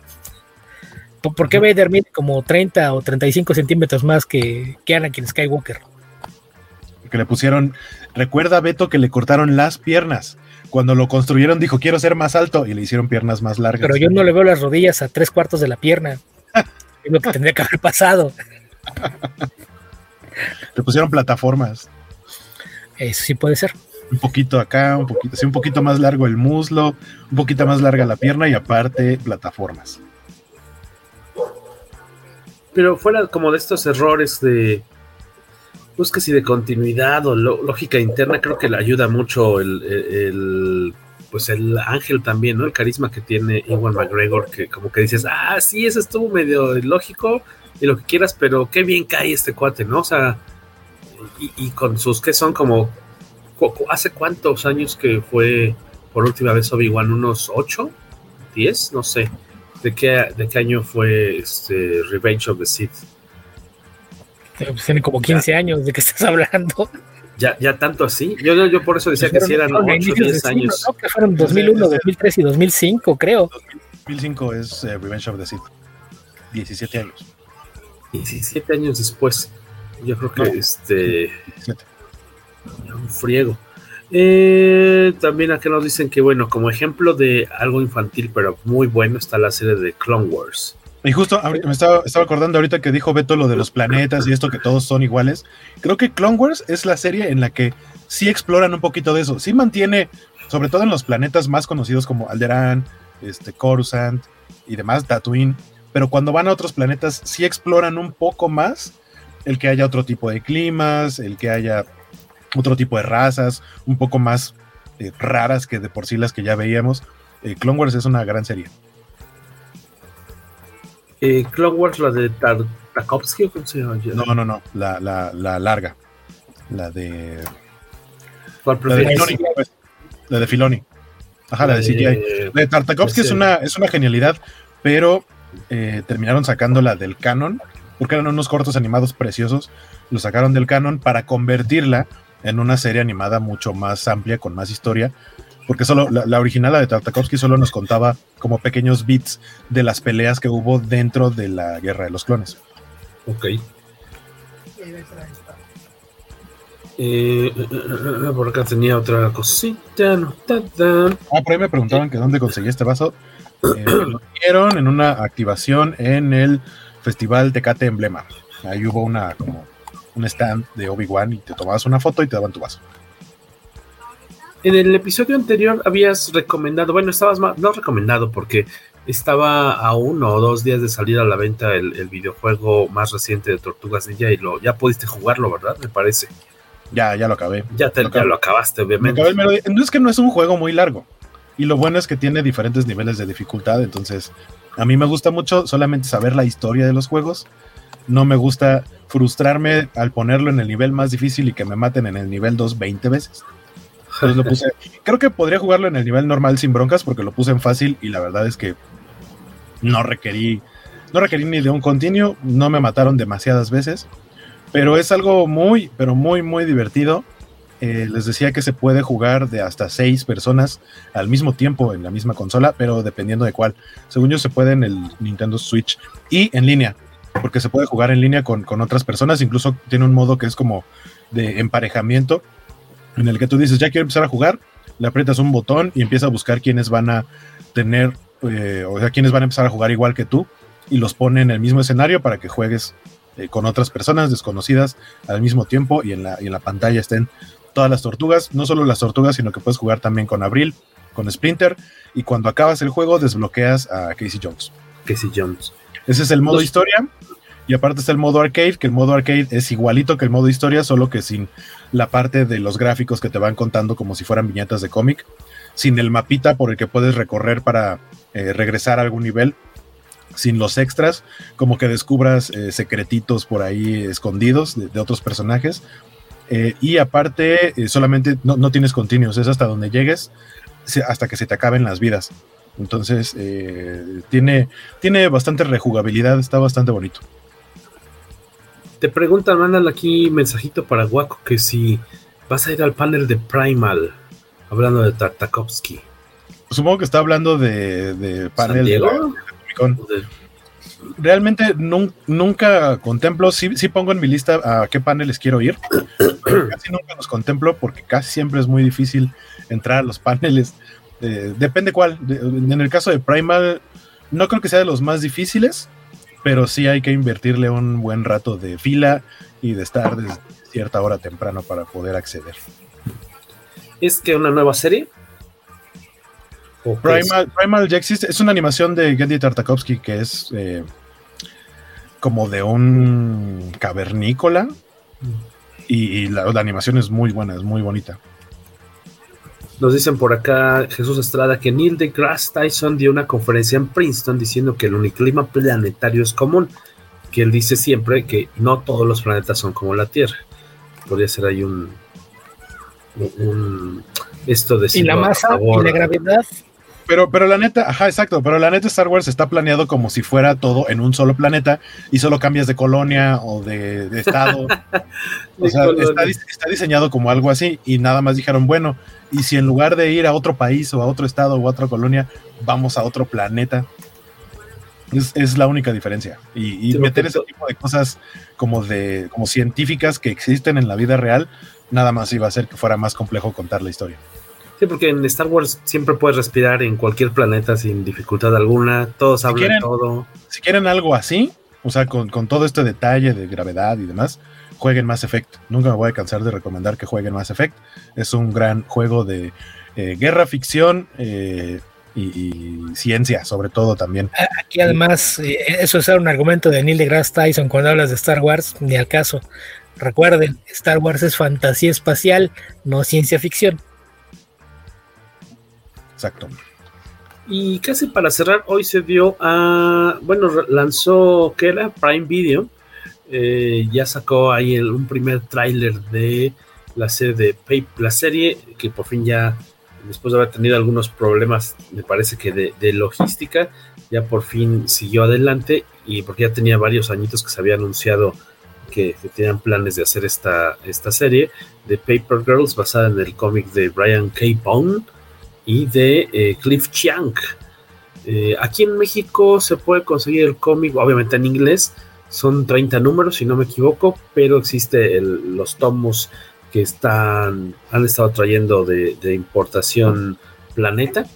¿Por qué Vader mide como 30 o 35 centímetros más que, que Anakin Skywalker? Que le pusieron. Recuerda, Beto, que le cortaron las piernas. Cuando lo construyeron, dijo: Quiero ser más alto. Y le hicieron piernas más largas. Pero yo no le veo las rodillas a tres cuartos de la pierna. es lo que tendría que haber pasado. le pusieron plataformas. Eso sí puede ser. Un poquito acá, un poquito, sí, un poquito más largo el muslo, un poquito más larga la pierna y aparte plataformas pero fuera como de estos errores de pues que si de continuidad o lógica interna creo que le ayuda mucho el, el, pues el ángel también no el carisma que tiene Iwan McGregor que como que dices ah sí eso estuvo medio lógico y lo que quieras pero qué bien cae este cuate no o sea y, y con sus que son como hace cuántos años que fue por última vez Obi Wan unos ocho diez no sé ¿De qué, ¿De qué año fue este Revenge of the Sith? Pues tiene como 15 ya. años de que estás hablando. Ya, ya tanto así. Yo, yo, yo por eso decía pues que si eran 8 o 10 años. ¿no? Que fueron 2001, 2003 y 2005, creo. 2005 es eh, Revenge of the Sith. 17 años. 17 años después. Yo creo que no, este. 17. Un friego. Eh, también acá nos dicen que, bueno, como ejemplo de algo infantil, pero muy bueno, está la serie de Clone Wars. Y justo me estaba, acordando ahorita que dijo Beto lo de los planetas y esto que todos son iguales. Creo que Clone Wars es la serie en la que sí exploran un poquito de eso. Sí mantiene, sobre todo en los planetas más conocidos como Alderaan, este, Coruscant y demás, Tatooine. Pero cuando van a otros planetas, sí exploran un poco más el que haya otro tipo de climas, el que haya otro tipo de razas, un poco más eh, raras que de por sí las que ya veíamos. Eh, Clone Wars es una gran serie. Eh, Clone Wars, la de Tartakovsky, ¿cómo se llama? No, no, no, la, la, la larga. La de. ¿Cuál la de Filoni. Pues, la de Filoni. Ajá, la de CGI. La de Tartakovsky es una, es una genialidad, pero eh, terminaron sacándola del canon, porque eran unos cortos animados preciosos. Lo sacaron del canon para convertirla en una serie animada mucho más amplia, con más historia, porque solo la, la original, la de Tartakovsky, solo nos contaba como pequeños bits de las peleas que hubo dentro de la Guerra de los Clones. Ok. Eh, por acá tenía otra cosita anotada. Ah, por ahí me preguntaban que dónde conseguí este vaso. Eh, lo dieron en una activación en el Festival Tecate Emblema. Ahí hubo una como un stand de Obi-Wan y te tomabas una foto y te daban tu vaso. En el episodio anterior habías recomendado, bueno, estabas más, no recomendado porque estaba a uno o dos días de salir a la venta el, el videojuego más reciente de Tortugas Ninja y lo ya pudiste jugarlo, ¿verdad? Me parece. Ya, ya lo acabé. Ya, te, Lo ya acabé. lo acabaste, Me obviamente. acabé. No es que no es un juego muy largo. Y lo bueno es que tiene diferentes niveles de dificultad. Entonces, a mí me gusta mucho solamente saber la historia de los juegos. No me gusta frustrarme al ponerlo en el nivel más difícil y que me maten en el nivel 2 20 veces. Entonces lo puse. Creo que podría jugarlo en el nivel normal sin broncas porque lo puse en fácil y la verdad es que no requerí. No requerí ni de un continuo. No me mataron demasiadas veces. Pero es algo muy, pero muy, muy divertido. Eh, les decía que se puede jugar de hasta seis personas al mismo tiempo en la misma consola, pero dependiendo de cuál. Según yo, se puede en el Nintendo Switch y en línea, porque se puede jugar en línea con, con otras personas. Incluso tiene un modo que es como de emparejamiento, en el que tú dices, ya quiero empezar a jugar, le aprietas un botón y empieza a buscar quiénes van a tener, eh, o sea, quiénes van a empezar a jugar igual que tú, y los pone en el mismo escenario para que juegues eh, con otras personas desconocidas al mismo tiempo y en la, y en la pantalla estén todas las tortugas, no solo las tortugas, sino que puedes jugar también con Abril, con Splinter, y cuando acabas el juego desbloqueas a Casey Jones. Casey Jones. Ese es el modo Los- historia, y aparte está el modo arcade, que el modo arcade es igualito que el modo historia, solo que sin la parte de los gráficos que te van contando como si fueran viñetas de cómic, sin el mapita por el que puedes recorrer para eh, regresar a algún nivel, sin los extras, como que descubras eh, secretitos por ahí escondidos de, otros personajes. Eh, y aparte, solamente no, no tienes continuos, es hasta donde llegues, hasta que se te acaben las vidas. Entonces, tiene, tiene bastante rejugabilidad, está bastante bonito. Te preguntan, mandan aquí mensajito para Guaco que si vas a ir al panel de Primal, hablando de Tartakovsky. Supongo que está hablando de, de panel de de. Realmente nun- nunca contemplo, sí, sí pongo en mi lista a qué paneles quiero ir, pero casi nunca los contemplo porque casi siempre es muy difícil entrar a los paneles. Eh, depende cuál. En el caso de Primal, no creo que sea de los más difíciles, pero sí hay que invertirle un buen rato de fila y de estar desde cierta hora temprano para poder acceder. ¿Es que una nueva serie? Primal, Primal ya existe, es una animación de Genndy Tartakovsky que es eh, como de un cavernícola y, y la, la animación es muy buena, es muy bonita. Nos dicen por acá Jesús Estrada que Neil deGrasse Tyson dio una conferencia en Princeton diciendo que el uniclima planetario es común, que él dice siempre que no todos los planetas son como la Tierra. Podría ser ahí un, un- un- esto de Y la masa y la gravedad. Pero, pero la neta, ajá, exacto, pero la neta Star Wars está planeado como si fuera todo en un solo planeta y solo cambias de colonia o de, de estado. o sea, está, dis- está diseñado como algo así y nada más dijeron, bueno, y si en lugar de ir a otro país o a otro estado o a otra colonia, vamos a otro planeta. Es, es la única diferencia. Y, y meter ese tipo de cosas como de como científicas que existen en la vida real, nada más iba a hacer que fuera más complejo contar la historia. Sí, porque en Star Wars siempre puedes respirar en cualquier planeta sin dificultad alguna, todos hablan quieren- todo. si quieren algo así, o sea, con, con todo este detalle de gravedad y demás, jueguen Mass Effect. Nunca me voy a cansar de recomendar que jueguen Mass Effect. Es un gran juego de eh, guerra, ficción eh, y, y ciencia, sobre todo también. Aquí además, eh, eso es un argumento de Neil deGrasse Tyson cuando hablas de Star Wars, ni al caso. Recuerden, Star Wars es fantasía espacial, no ciencia ficción. Exacto. Y casi para cerrar, hoy se dio a. Bueno, lanzó, ¿qué era? Prime Video. Eh, ya sacó ahí el- un primer tráiler de la serie de la serie que por fin ya, después de haber tenido algunos problemas, me parece que de, logística, ya por fin siguió adelante y porque ya tenía varios añitos que se había anunciado que, que tenían planes de hacer esta, esta serie de Paper Girls basada en el cómic de Brian K. Bone y de eh, Cliff Chiang. Eh, aquí en México se puede conseguir el cómic, obviamente en inglés, son 30 números, si no me equivoco, pero existe el- los tomos que están, han estado trayendo de, importación Planeta,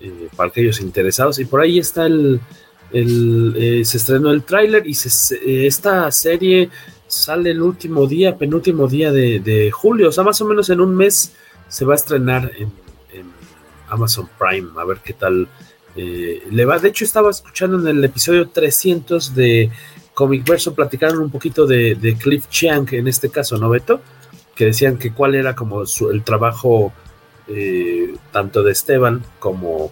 eh, para aquellos interesados, y por ahí está el, se estrenó el tráiler y esta serie sale el último día, penúltimo día de, de julio, o sea, más o menos en un mes se va a estrenar en, en Amazon Prime, a ver qué tal eh, le va. De hecho, estaba escuchando en el episodio 300 de Comic Verso, platicaron un poquito de, Cliff Chiang en este caso, ¿no, Beto? Que decían que cuál era como su, el trabajo eh, tanto de Esteban como,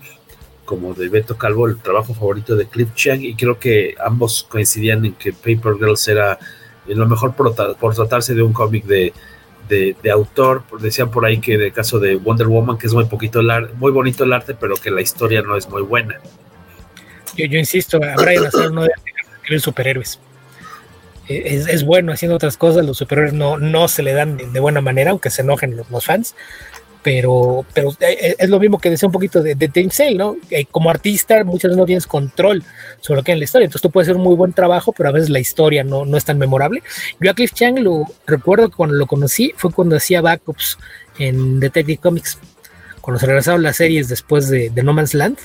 como de Beto Calvo, el trabajo favorito de Cliff Chiang, y creo que ambos coincidían en que Paper Girls era lo mejor por tratarse de un cómic de, de, de, autor. Decían por ahí que en el caso de Wonder Woman, que es muy poquito muy bonito el arte, pero que la historia no es muy buena. Yo, yo insisto, a Brian Azar no debe escribir superhéroes. Es, es, bueno haciendo otras cosas, los superhéroes no, no se le dan de, de buena manera, aunque se enojen los, los fans, pero, pero es lo mismo que decía un poquito de, de ¿no? Eh, como artista muchas veces no tienes control sobre lo que es la historia, entonces tú puedes hacer un muy buen trabajo, pero a veces la historia no, no es tan memorable. Yo a Cliff Chang lo recuerdo que cuando lo conocí fue cuando hacía backups en Detective Comics, cuando se regresaron las series después de, de No Man's Land,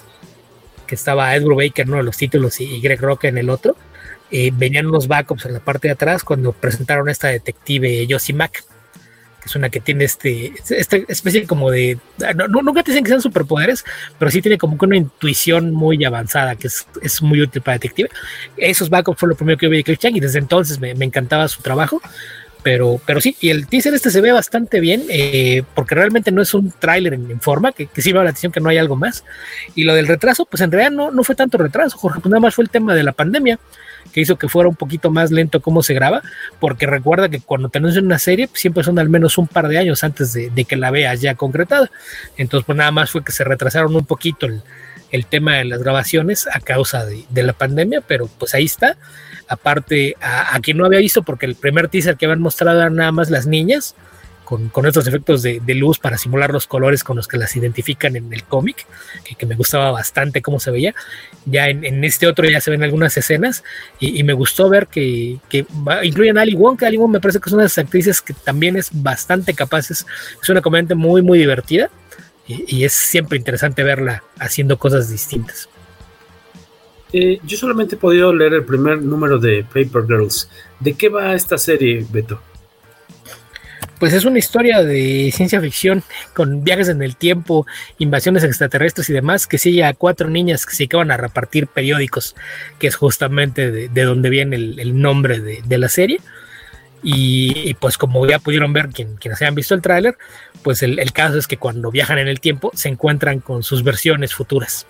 que estaba Edward Baker, uno de los títulos, y Greg Rock en el otro, eh, venían unos backups en la parte de atrás cuando presentaron a esta detective Josie Mack es una que tiene este, esta especie como de, no, nunca te dicen que sean superpoderes, pero sí tiene como que una intuición muy avanzada que es, es muy útil para detective. Esos backups fue lo primero que vi de Cliff Chang y desde entonces me, me encantaba su trabajo. Pero, pero sí, y el teaser este se ve bastante bien, eh, porque realmente no es un tráiler en, forma, que, que sí la atención que no hay algo más. Y lo del retraso, pues en realidad no, no fue tanto retraso, Jorge, pues nada más fue el tema de la pandemia que hizo que fuera un poquito más lento cómo se graba, porque recuerda que cuando te anuncian una serie, pues siempre son al menos un par de años antes de, que la veas ya concretada. Entonces, pues nada más fue que se retrasaron un poquito el, tema de las grabaciones a causa de, de, la pandemia, pero pues ahí está. Aparte, a, a, quien no había visto, porque el primer teaser que habían mostrado eran nada más las niñas, con, con, estos efectos de, luz para simular los colores con los que las identifican en el cómic, que, me gustaba bastante cómo se veía. Ya en, este otro ya se ven algunas escenas y, me gustó ver que, que incluyen a Ali Wong, que Ali Wong me parece que es una de las actrices que también es bastante capaz, es, una comediante muy, muy divertida y, y, es siempre interesante verla haciendo cosas distintas. Eh, yo solamente he podido leer el primer número de Paper Girls. ¿De qué va esta serie, Beto? Pues es una historia de ciencia ficción con viajes en el tiempo, invasiones extraterrestres y demás, que sigue a cuatro niñas que se acaban a repartir periódicos, que es justamente de, de donde viene el, nombre de, la serie. Y, pues como ya pudieron ver quien, quienes hayan visto el tráiler, pues el, el, caso es que cuando viajan en el tiempo se encuentran con sus versiones futuras.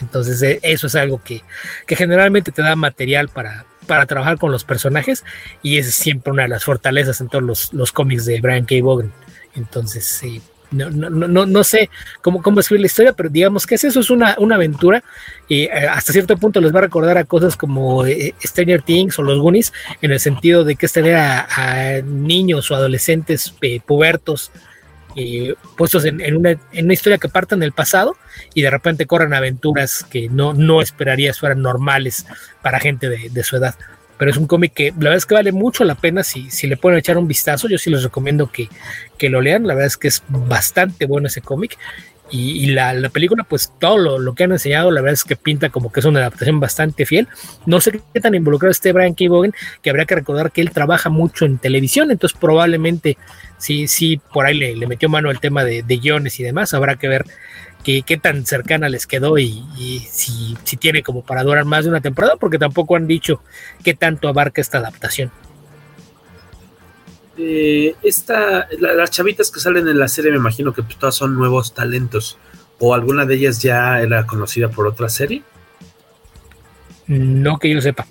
Entonces eh, eso es algo que, que generalmente te da material para, para trabajar con los personajes y es siempre una de las fortalezas en todos los, los cómics de Brian K. Vaughan. Entonces, sí, no, no, no, no sé cómo, cómo escribir la historia, pero digamos que es eso, es una, una aventura y eh, hasta cierto punto les va a recordar a cosas como eh, Stranger Things o los Goonies, en el sentido de que es tener a, a niños o adolescentes eh, pubertos eh, puestos en, una, historia que partan del pasado y de repente corren aventuras que no, no esperarías fueran normales para gente de, de su edad. Pero es un cómic que la verdad es que vale mucho la pena si, si le pueden echar un vistazo. Yo sí les recomiendo que, que lo lean. La verdad es que es bastante bueno ese cómic. Y, la, la, película, pues todo lo, lo, que han enseñado, la verdad es que pinta como que es una adaptación bastante fiel. No sé qué tan involucrado esté Brian K. Vaughan, que habría que recordar que él trabaja mucho en televisión, entonces probablemente sí, sí, por ahí le, le metió mano al tema de, de, guiones y demás. Habrá que ver qué, qué tan cercana les quedó y, y si, si, tiene como para durar más de una temporada, porque tampoco han dicho qué tanto abarca esta adaptación. Eh, esta, la, las chavitas que salen en la serie, me imagino que todas son nuevos talentos. ¿O alguna de ellas ya era conocida por otra serie? No que yo sepa.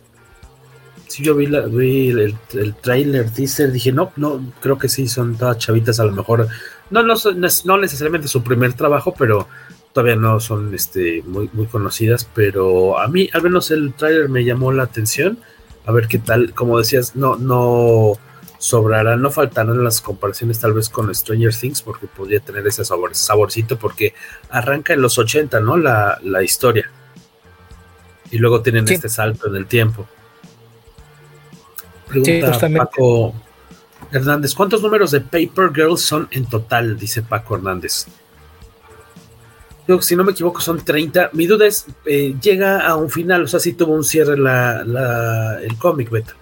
Sí, yo vi, la, vi el, el, trailer, teaser, dije, no, no, creo que sí, son todas chavitas, a lo mejor, no, no, no necesariamente su primer trabajo, pero todavía no son este, muy, muy conocidas, pero a mí al menos el trailer me llamó la atención, a ver qué tal, como decías, no, no sobrarán, no faltarán las comparaciones tal vez con Stranger Things, porque podría tener ese sabor, saborcito, porque arranca en los 80, ¿no? La, la historia. Y luego tienen sí. este salto en el tiempo. Pregunta sí, Paco Hernández, ¿cuántos números de Paper Girls son en total? Dice Paco Hernández. Yo, si no me equivoco, son 30. Mi duda es, eh, llega a un final, o sea, si tuvo un cierre la, la, el cómic, Beto.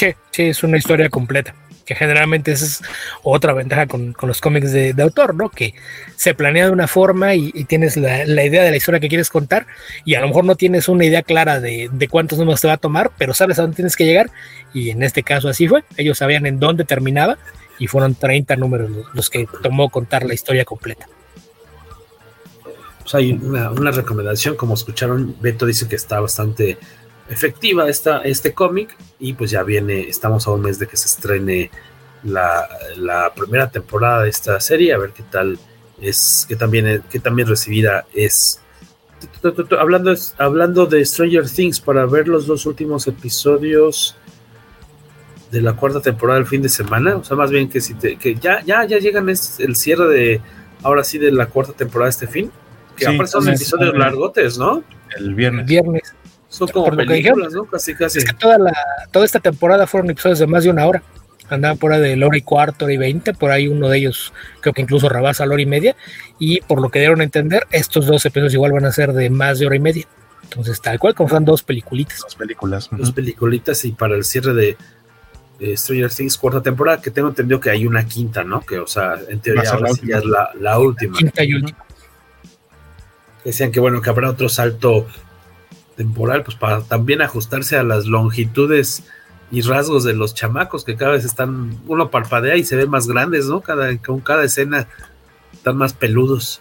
Sí, sí, es una historia completa. que generalmente esa es otra ventaja con, con los cómics de, autor, ¿no? Que se planea de una forma y, tienes la, la, idea de la historia que quieres contar y a lo mejor no tienes una idea clara de, de, cuántos números te va a tomar, pero sabes a dónde tienes que llegar y en este caso así fue, ellos sabían en dónde terminaba y fueron 30 números los, los que tomó contar la historia completa. Pues hay una, una recomendación, como escucharon, Beto dice que está bastante efectiva esta, este cómic y pues ya viene, estamos a un mes de que se estrene la, la, primera temporada de esta serie, a ver qué tal es, que también, que también recibida es. Hablando, hablando de Stranger Things, para ver los dos últimos episodios de la cuarta temporada del fin de semana, o sea, más bien que si te, que ya, ya, ya llegan es el cierre de, ahora sí, de la cuarta temporada de este fin, que sí, aparte son episodios largotes, ¿no? El viernes. El viernes. Son como Por lo que películas, dijeron, ¿no? Casi, casi. Es que toda, la, toda esta temporada fueron episodios de más de una hora. Andaban por ahí de la hora y cuarto, hora y veinte. Por ahí uno de ellos creo que incluso rebasa la hora y media. Y por lo que dieron a entender, estos dos episodios igual van a ser de más de hora y media. Entonces, tal cual, como son dos peliculitas. Dos películas. Dos peliculitas y para el cierre de eh, Stranger Things cuarta temporada, que tengo entendido que hay una quinta, ¿no? Que, o sea, en teoría ahora sí ya es la, la última. Quinta y última. Decían que, bueno, que habrá otro salto temporal, pues para también ajustarse a las longitudes y rasgos de los chamacos que cada vez están, uno parpadea y se ven más grandes, ¿no? Cada, con cada escena están más peludos.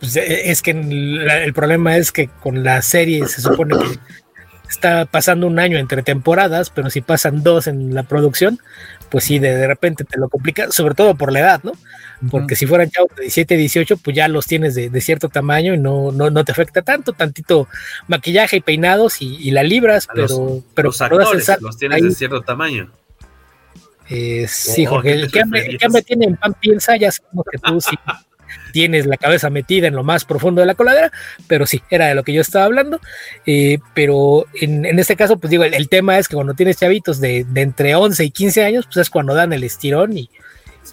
Pues es que el problema es que con la serie se supone que está pasando un año entre temporadas, pero si pasan dos en la producción, pues sí, de, de repente te lo complica, sobre todo por la edad, ¿no? Porque uh -huh. si fueran chavos de 17, 18, pues ya los tienes de, de cierto tamaño y no, no, no, te afecta tanto, tantito maquillaje y peinados y, y la libras, A pero, los, pero los actores los tienes ahí, de cierto tamaño. Eh, sí, oh, Jorge, el que, el que hambre tiene en pan piensa, ya sabemos que tú sí tienes la cabeza metida en lo más profundo de la coladera, pero sí, era de lo que yo estaba hablando. Eh, pero en, en, este caso, pues digo, el, el, tema es que cuando tienes chavitos de, de, entre 11 y 15 años, pues es cuando dan el estirón y,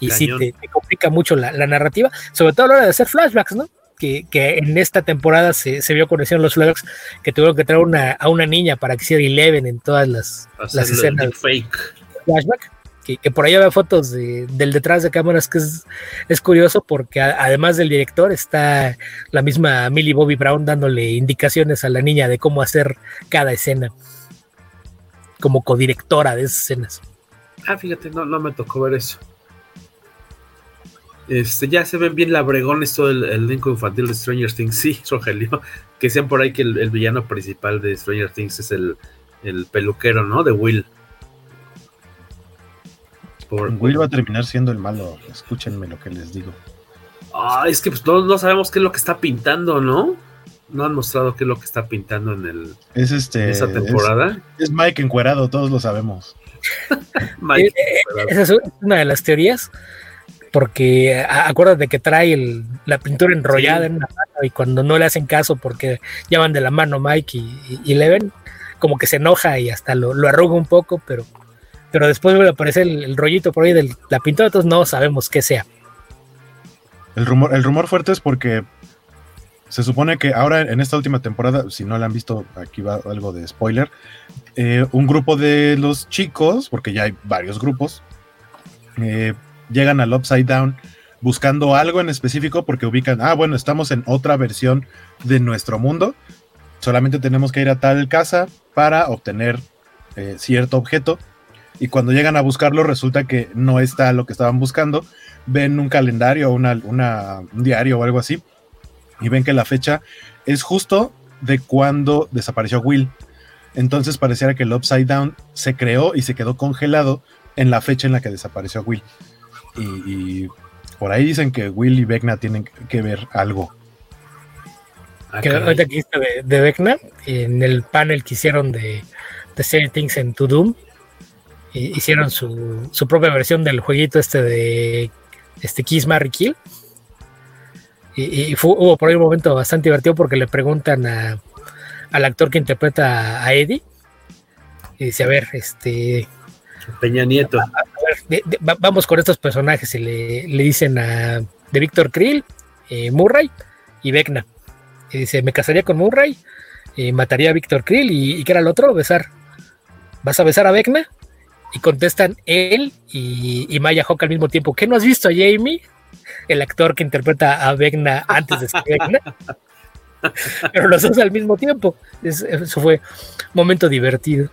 y sí te, te, complica mucho la, la, narrativa, sobre todo a la hora de hacer flashbacks, ¿no? Que, que en esta temporada se, se vio con los flashbacks que tuvieron que traer una, a una niña para que hiciera Eleven en todas las, las escenas. Fake. Flashback. Que, que, por ahí había fotos de, del detrás de cámaras que es, es curioso porque a, además del director está la misma Millie Bobby Brown dándole indicaciones a la niña de cómo hacer cada escena como codirectora de esas escenas. Ah, fíjate, no, no me tocó ver eso. Este, ya se ven bien labregones todo el, el elenco infantil de Stranger Things. Sí, Rogelio, que decían por ahí que el, el, villano principal de Stranger Things es el, el peluquero, ¿no? De Will. Por, Will va a terminar siendo el malo. Escúchenme lo que les digo. Ah, es que pues no, no, sabemos qué es lo que está pintando, ¿no? No han mostrado qué es lo que está pintando en el es este en esa temporada. Es, es Mike encuerado, todos lo sabemos. Mike eh, esa es una de las teorías porque acuérdate que trae el, la pintura enrollada sí. en una mano y cuando no le hacen caso porque llevan de la mano Mike y, y, y Leven, como que se enoja y hasta lo, lo arruga un poco, pero, pero después vuelve a aparecer el, el, rollito por ahí de la pintura, entonces no sabemos qué sea. El rumor, el rumor fuerte es porque se supone que ahora en esta última temporada, si no la han visto, aquí va algo de spoiler, eh, un grupo de los chicos, porque ya hay varios grupos, eh, llegan al Upside Down buscando algo en específico porque ubican, ah, bueno, estamos en otra versión de nuestro mundo, solamente tenemos que ir a tal casa para obtener eh, cierto objeto y cuando llegan a buscarlo resulta que no está lo que estaban buscando, ven un calendario, una, una, un diario o algo así y ven que la fecha es justo de cuando desapareció Will. Entonces pareciera que el Upside Down se creó y se quedó congelado en la fecha en la que desapareció Will. Y, y, por ahí dicen que Will y Vecna tienen que ver algo. Ah, que ahorita que de, de Vecna, en el panel que hicieron de, de Stranger Things en To Doom, hicieron su, su, propia versión del jueguito este de este Kiss Marry Kill. Y, y fue, hubo por ahí un momento bastante divertido porque le preguntan a, al actor que interpreta a Eddie. Y dice, a ver, este, Peña Nieto. A, a ver, de, de, vamos con estos personajes y le, le dicen a de Víctor Krill, eh, Murray y Vecna. Y dice, me casaría con Murray, eh, mataría a Víctor Krill y, y ¿qué era el otro? Besar. ¿Vas a besar a Vecna? y contestan él y, y Maya Hawk al mismo tiempo. ¿Qué no has visto a Jamie? El actor que interpreta a Vecna antes de ser Vecna. Pero los dos al mismo tiempo. Es- eso fue un momento divertido.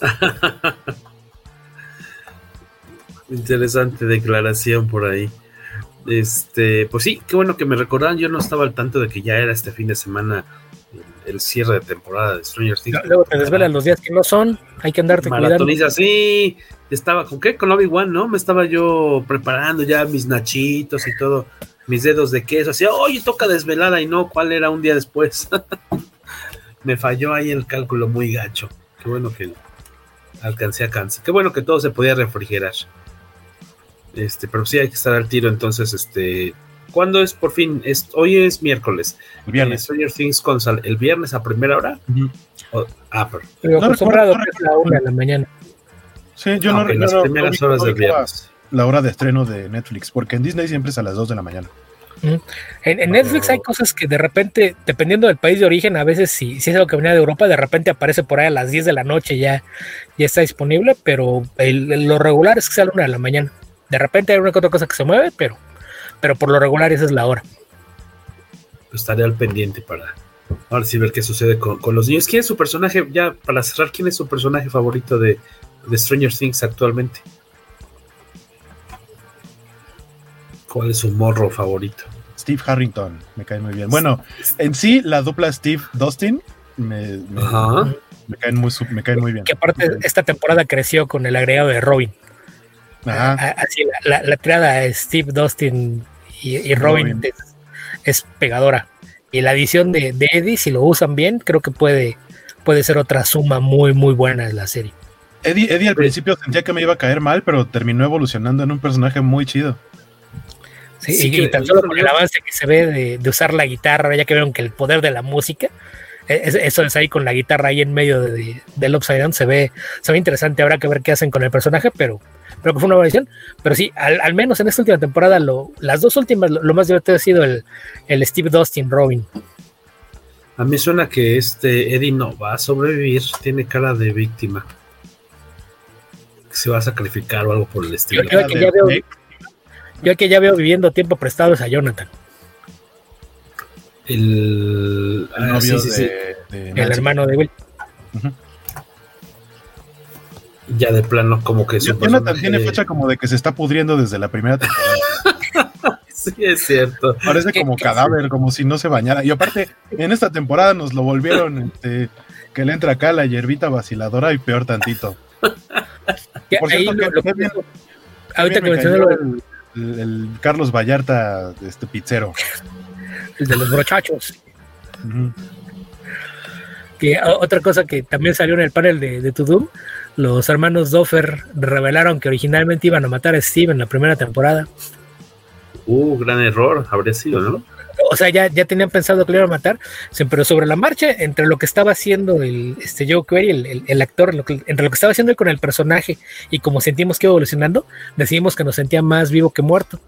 Interesante declaración por ahí. Este, pues sí, qué bueno que me recordaban. Yo no estaba al tanto de que ya era este fin de semana el, el cierre de temporada de Stranger Things. Luego te desvelan los días que no son. Hay que andarte cuidando. Sí. Estaba con qué? Con Obi-Wan, ¿no? Me estaba yo preparando ya mis nachitos y todo, mis dedos de queso. Así, oye, toca desvelada y no, ¿cuál era un día después? Me falló ahí el cálculo muy gacho. Qué bueno que alcancé a cansar. Qué bueno que todo se podía refrigerar. Este, pero sí hay que estar al tiro, entonces, este. ¿Cuándo es por fin? Es, hoy es miércoles. El viernes. Eh, Stranger Things Console, ¿el viernes a primera hora? Ujú. O- ah, pero Pero No acostumbrado recuerdo, que es la una de la mañana. Sí, yo Ah, no, ok, yo las no- primeras no horas del viernes. La hora de estreno de Netflix, porque en Disney siempre es a las 2 de la mañana. En, en Netflix hay cosas que de repente, dependiendo del país de origen, a veces si, si es algo que venía de Europa, de repente aparece por ahí a las 10 de la noche ya, ya está disponible, pero el- lo regular es que sea a la una de la mañana. De repente hay una que otra cosa que se mueve, pero, pero por lo regular esa es la hora. pues, estaré al pendiente para ahora sí ver qué sucede con, con los niños. ¿Quién es su personaje? Ya para cerrar, ¿quién es su personaje favorito de, de Stranger Things actualmente? ¿Cuál es su morro favorito? Steve Harrington, me cae muy bien. Bueno, en sí, la dupla Steve Dustin me, me, me caen, muy, su- me caen muy bien. Que aparte esta temporada creció con el agregado de Robin. Ajá. Así la, la, la tirada de Steve Dustin y, y Robin. Es, es pegadora. Y la adición de, de Eddie, si lo usan bien, creo que puede, puede ser otra suma muy, muy buena en la serie. Eddie, Eddie al principio sentía que me iba a caer mal, pero terminó evolucionando en un personaje muy chido. Sí, Sí y, que- y tan solo con el avance que se ve de, de usar la guitarra, ya que vieron que el poder de la música, e- es- eso es ahí con la guitarra ahí en medio de- de- del Upside Down, se ve, se ve interesante. Habrá que ver qué hacen con el personaje, pero creo que fue una buena edición. Pero sí, al, al menos en esta última temporada, lo, las dos últimas, lo, lo más divertido ha sido el, el Steve Dustin Robin. A mí suena que este Eddie no va a sobrevivir, tiene cara de víctima. Se va a sacrificar o algo por el Yo, estilo. yo que ya veo, yo que ya veo viviendo tiempo prestado es a Jonathan, El, El ah, novio sí, sí, sí. de, de el hermano de Will. Ya de plano, como que su Jonathan personaje- tiene fecha como de que se está pudriendo desde la primera temporada. Sí, es cierto. Parece ¿Qué- como qué- cadáver, como si no se bañara. Y aparte, en esta temporada nos lo volvieron este, que le entra acá la hierbita vaciladora y peor tantito. Por ahí cierto, lo- que- lo- que bien- ahorita que lo el, el Carlos Vallarta, este pizzero. el de los brochachos. Ujú. Que otra cosa que también salió en el panel de, de To Doom, los hermanos Doffer revelaron que originalmente iban a matar a Steve en la primera temporada. Uh, gran error, habría sido, ¿no? O sea, ya, ya tenían pensado que lo iban a matar, pero sobre la marcha, entre lo que estaba haciendo el, este Joe Query, el, el- el actor, lo que- entre lo que estaba haciendo él con el personaje y como sentimos que iba evolucionando, decidimos que nos sentía más vivo que muerto.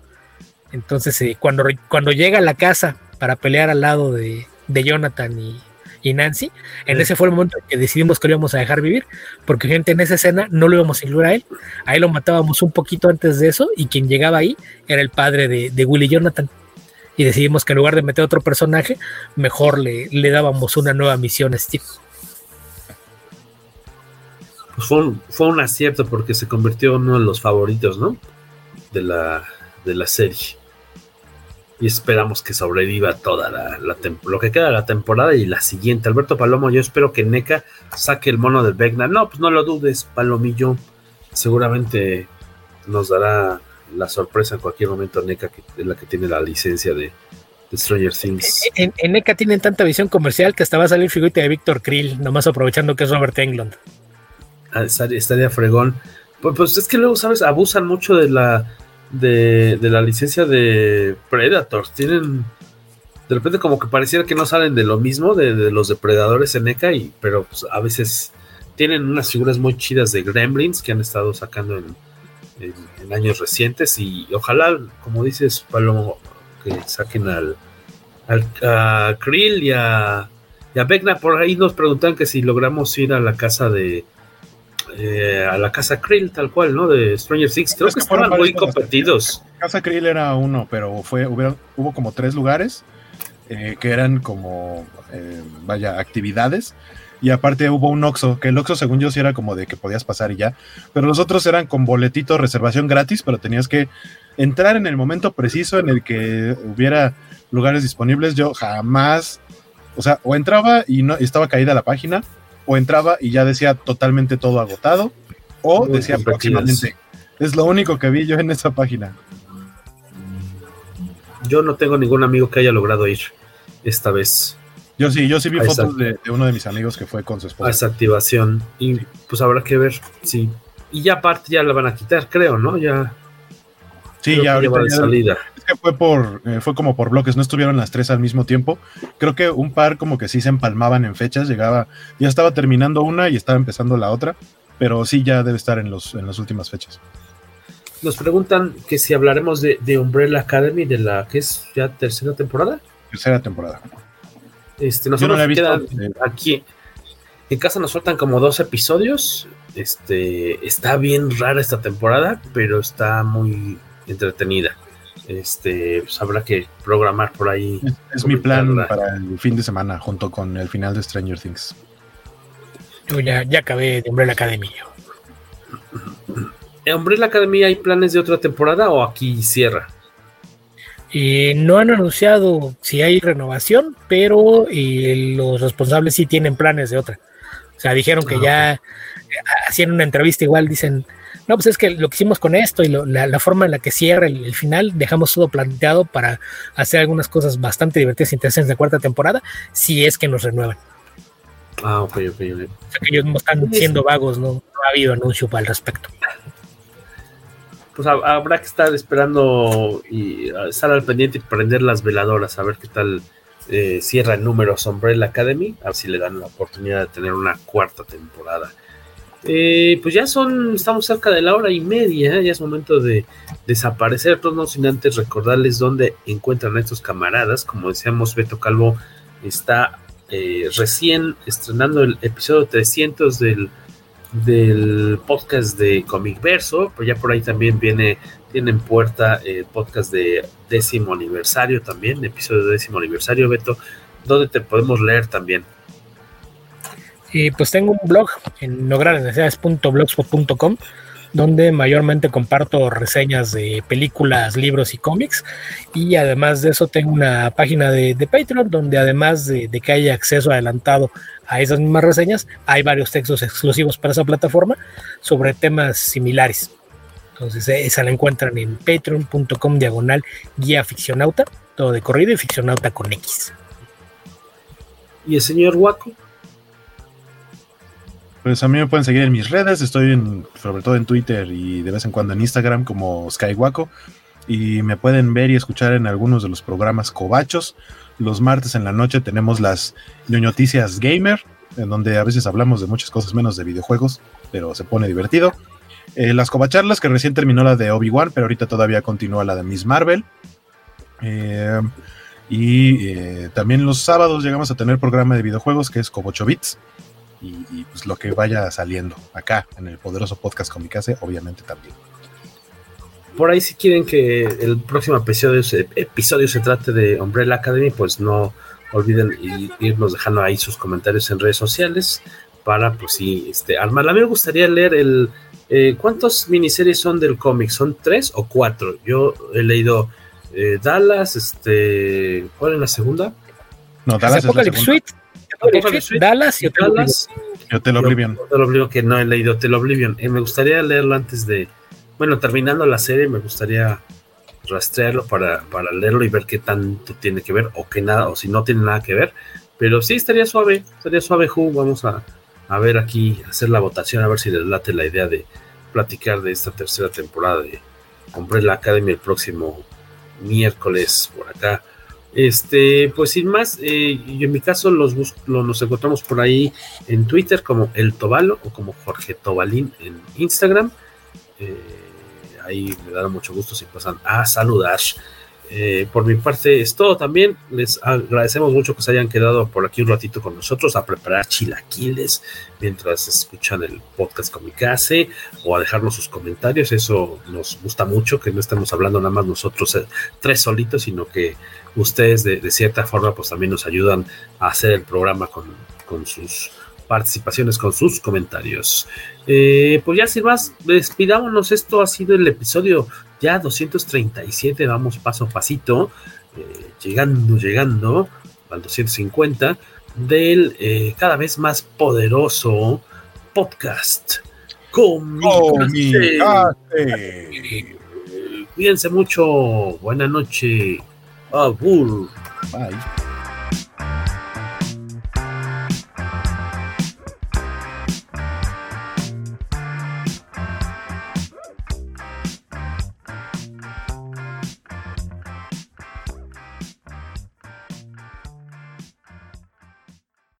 Entonces, eh, cuando, cuando llega a la casa para pelear al lado de, de Jonathan y, y Nancy, en Sí. ese fue el momento en que decidimos que lo íbamos a dejar vivir, porque gente en esa escena no lo íbamos a incluir a él, ahí lo matábamos un poquito antes de eso y quien llegaba ahí era el padre de, de Willy Jonathan y decidimos que en lugar de meter otro personaje, mejor le, le dábamos una nueva misión a Steve. Pues fue un, fue un acierto porque se convirtió en uno de los favoritos, ¿no? De la, de la serie. Y esperamos que sobreviva toda la, lo que queda de la temporada y la siguiente. Alberto Palomo, yo espero que NECA saque el mono de Vecna. No, pues no lo dudes, Palomillo. Seguramente nos dará la sorpresa en cualquier momento NECA, que es la que tiene la licencia de, de Stranger Things. En, en NECA tienen tanta visión comercial que hasta va a salir figurita de Víctor Krill, nomás aprovechando que es Robert Englund. Ah, estaría estaría fregón. Pues, pues es que luego, ¿sabes? Abusan mucho de la de, de la licencia de Predators. Tienen de repente como que pareciera que no salen de lo mismo de, de los depredadores en NECA, y, pero pues, a veces tienen unas figuras muy chidas de Gremlins que han estado sacando en, en- años recientes y ojalá, como dices, Palomo, que saquen al, al a Krill y a, y a. Por ahí nos preguntan que si logramos ir a la casa de eh, a la casa Krill, tal cual, ¿no? De Stranger Things. Creo Es que estaban muy competidos. Casa Krill era uno, pero fue, hubo, hubo como tres lugares eh, que eran como, eh, vaya, actividades. Y aparte hubo un Oxxo, que el Oxxo según yo sí era como de que podías pasar y ya. Pero los otros eran con boletito, reservación gratis, pero tenías que entrar en el momento preciso en el que hubiera lugares disponibles. Yo jamás, o sea, o entraba y no y estaba caída la página, o entraba y ya decía totalmente todo agotado, o Muy decía próximamente. Es lo único que vi yo en esa página. Yo no tengo ningún amigo que haya logrado ir esta vez Yo sí, yo sí vi fotos de, de uno de mis amigos que fue con su a esposa. esa activación. Y pues habrá que ver, sí. Y ya aparte ya la van a quitar, creo, ¿no? Ya. Sí, creo ya ahorita ya- salida. es que fue por eh, fue como por bloques, no estuvieron las tres al mismo tiempo. Creo que un par como que sí se empalmaban en fechas, llegaba, ya estaba terminando una y estaba empezando la otra, pero sí ya debe estar en los en las últimas fechas. Nos preguntan que si hablaremos de, de Umbrella Academy, de la que es ya tercera temporada. Tercera temporada. Este, no nosotros visto, quedan eh. aquí. En casa nos faltan como dos episodios. Este está bien rara esta temporada, pero está muy entretenida. Este, pues habrá que programar por ahí. Es, es mi plan para el fin de semana junto con el final de Stranger Things. Yo ya, ya acabé de Umbrella Academy. ¿En Umbrella Academy hay planes de otra temporada o aquí cierra? Eh, no han anunciado si hay renovación, pero eh, los responsables sí tienen planes de otra. O sea, dijeron que Ah, ya eh, hacían una entrevista igual, dicen, no, pues es que lo que hicimos con esto y lo- la, la forma en la que cierra el, el final, dejamos todo planteado para hacer algunas cosas bastante divertidas e interesantes de cuarta temporada, si es que nos renuevan. Ah, ok, ok, ok. O sea, que ellos no están siendo vagos, no, no ha habido anuncio al respecto. Pues ha- habrá que estar esperando y ah, estar al pendiente y prender las veladoras, a ver qué tal eh, cierra el número Umbrella Academy, a ver si le dan la oportunidad de tener una cuarta temporada. Eh, pues ya son, estamos cerca de la hora y media, ¿eh? ya es momento de desaparecer, todos no sin antes recordarles dónde encuentran a estos camaradas. Como decíamos, Beto Calvo está eh, recién estrenando el episodio 300 del, del podcast de Comic Verso, pues ya por ahí también viene, tiene en puerta el podcast de décimo aniversario también, episodio de décimo aniversario, Beto, donde te podemos leer también. Y pues tengo un blog en lograrnecesidades.blogspot.com donde mayormente comparto reseñas de películas, libros y cómics. Y además de eso tengo una página de, Patreon donde además de, que haya acceso adelantado a esas mismas reseñas, hay varios textos exclusivos para esa plataforma sobre temas similares. Entonces eh, esa la encuentran en patreon.com diagonal guía ficcionauta, todo de corrido y ficcionauta con X. ¿Y el señor Waco? Pues a mí me pueden seguir en mis redes, estoy en, sobre todo en Twitter y de vez en cuando en Instagram como Skywaco. Y me pueden ver y escuchar en algunos de los programas Cobachos. Los martes en la noche tenemos las ñoñoticias gamer, en donde a veces hablamos de muchas cosas menos de videojuegos, pero se pone divertido. Eh, las Cobacharlas, que recién terminó la de Obi-Wan, pero ahorita todavía continúa la de Miss Marvel. Eh, y eh, también los sábados llegamos a tener programa de videojuegos que es Cobocho Bits y, y, pues lo que vaya saliendo acá en el poderoso podcast Comicase, obviamente también. Por ahí si quieren que el próximo episodio se, episodio se trate de Umbrella Academy, pues no olviden ir- irnos dejando ahí sus comentarios en redes sociales para pues sí, este, armarla. A mí me gustaría leer el... eh, ¿Cuántas miniseries son del cómic? ¿Son tres o cuatro? Yo he leído eh, Dallas, este... ¿Cuál es la segunda? No, Dallas es la Apocalypse segunda. Suite, Apocalypse Suite, Dallas y Hotel Dallas. Hotel Oblivion. Hotel Oblivion, que no he leído Hotel Oblivion. Eh, me gustaría leerlo antes de. Bueno, terminando la serie, me gustaría rastrearlo para, para leerlo y ver qué tanto tiene que ver, o que nada, o si no tiene nada que ver. Pero sí estaría suave, estaría suave, Who. Vamos a, a ver aquí, hacer la votación, a ver si les late la idea de platicar de esta tercera temporada de Umbrella Academy el próximo miércoles por acá. Este, pues sin más, eh, yo en mi caso los bus- lo- nos encontramos por ahí en Twitter como El Tobalo o como Jorge Tobalín en Instagram. Eh, ahí me dará mucho gusto si pasan a saludar. Eh, por mi parte es todo también. Les agradecemos mucho que se hayan quedado por aquí un ratito con nosotros a preparar chilaquiles mientras escuchan el podcast Comicase o a dejarnos sus comentarios. Eso nos gusta mucho, que no estemos hablando nada más nosotros eh, tres solitos, sino que ustedes de, de, cierta forma pues también nos ayudan a hacer el programa con, con sus participaciones, con sus comentarios. Eh, pues ya sin más, despidámonos. Esto ha sido el episodio ya 237, vamos paso a pasito, eh, llegando, llegando al 250 del eh, cada vez más poderoso podcast. Comicase. Cuídense mucho. Buena noche. Avul. vai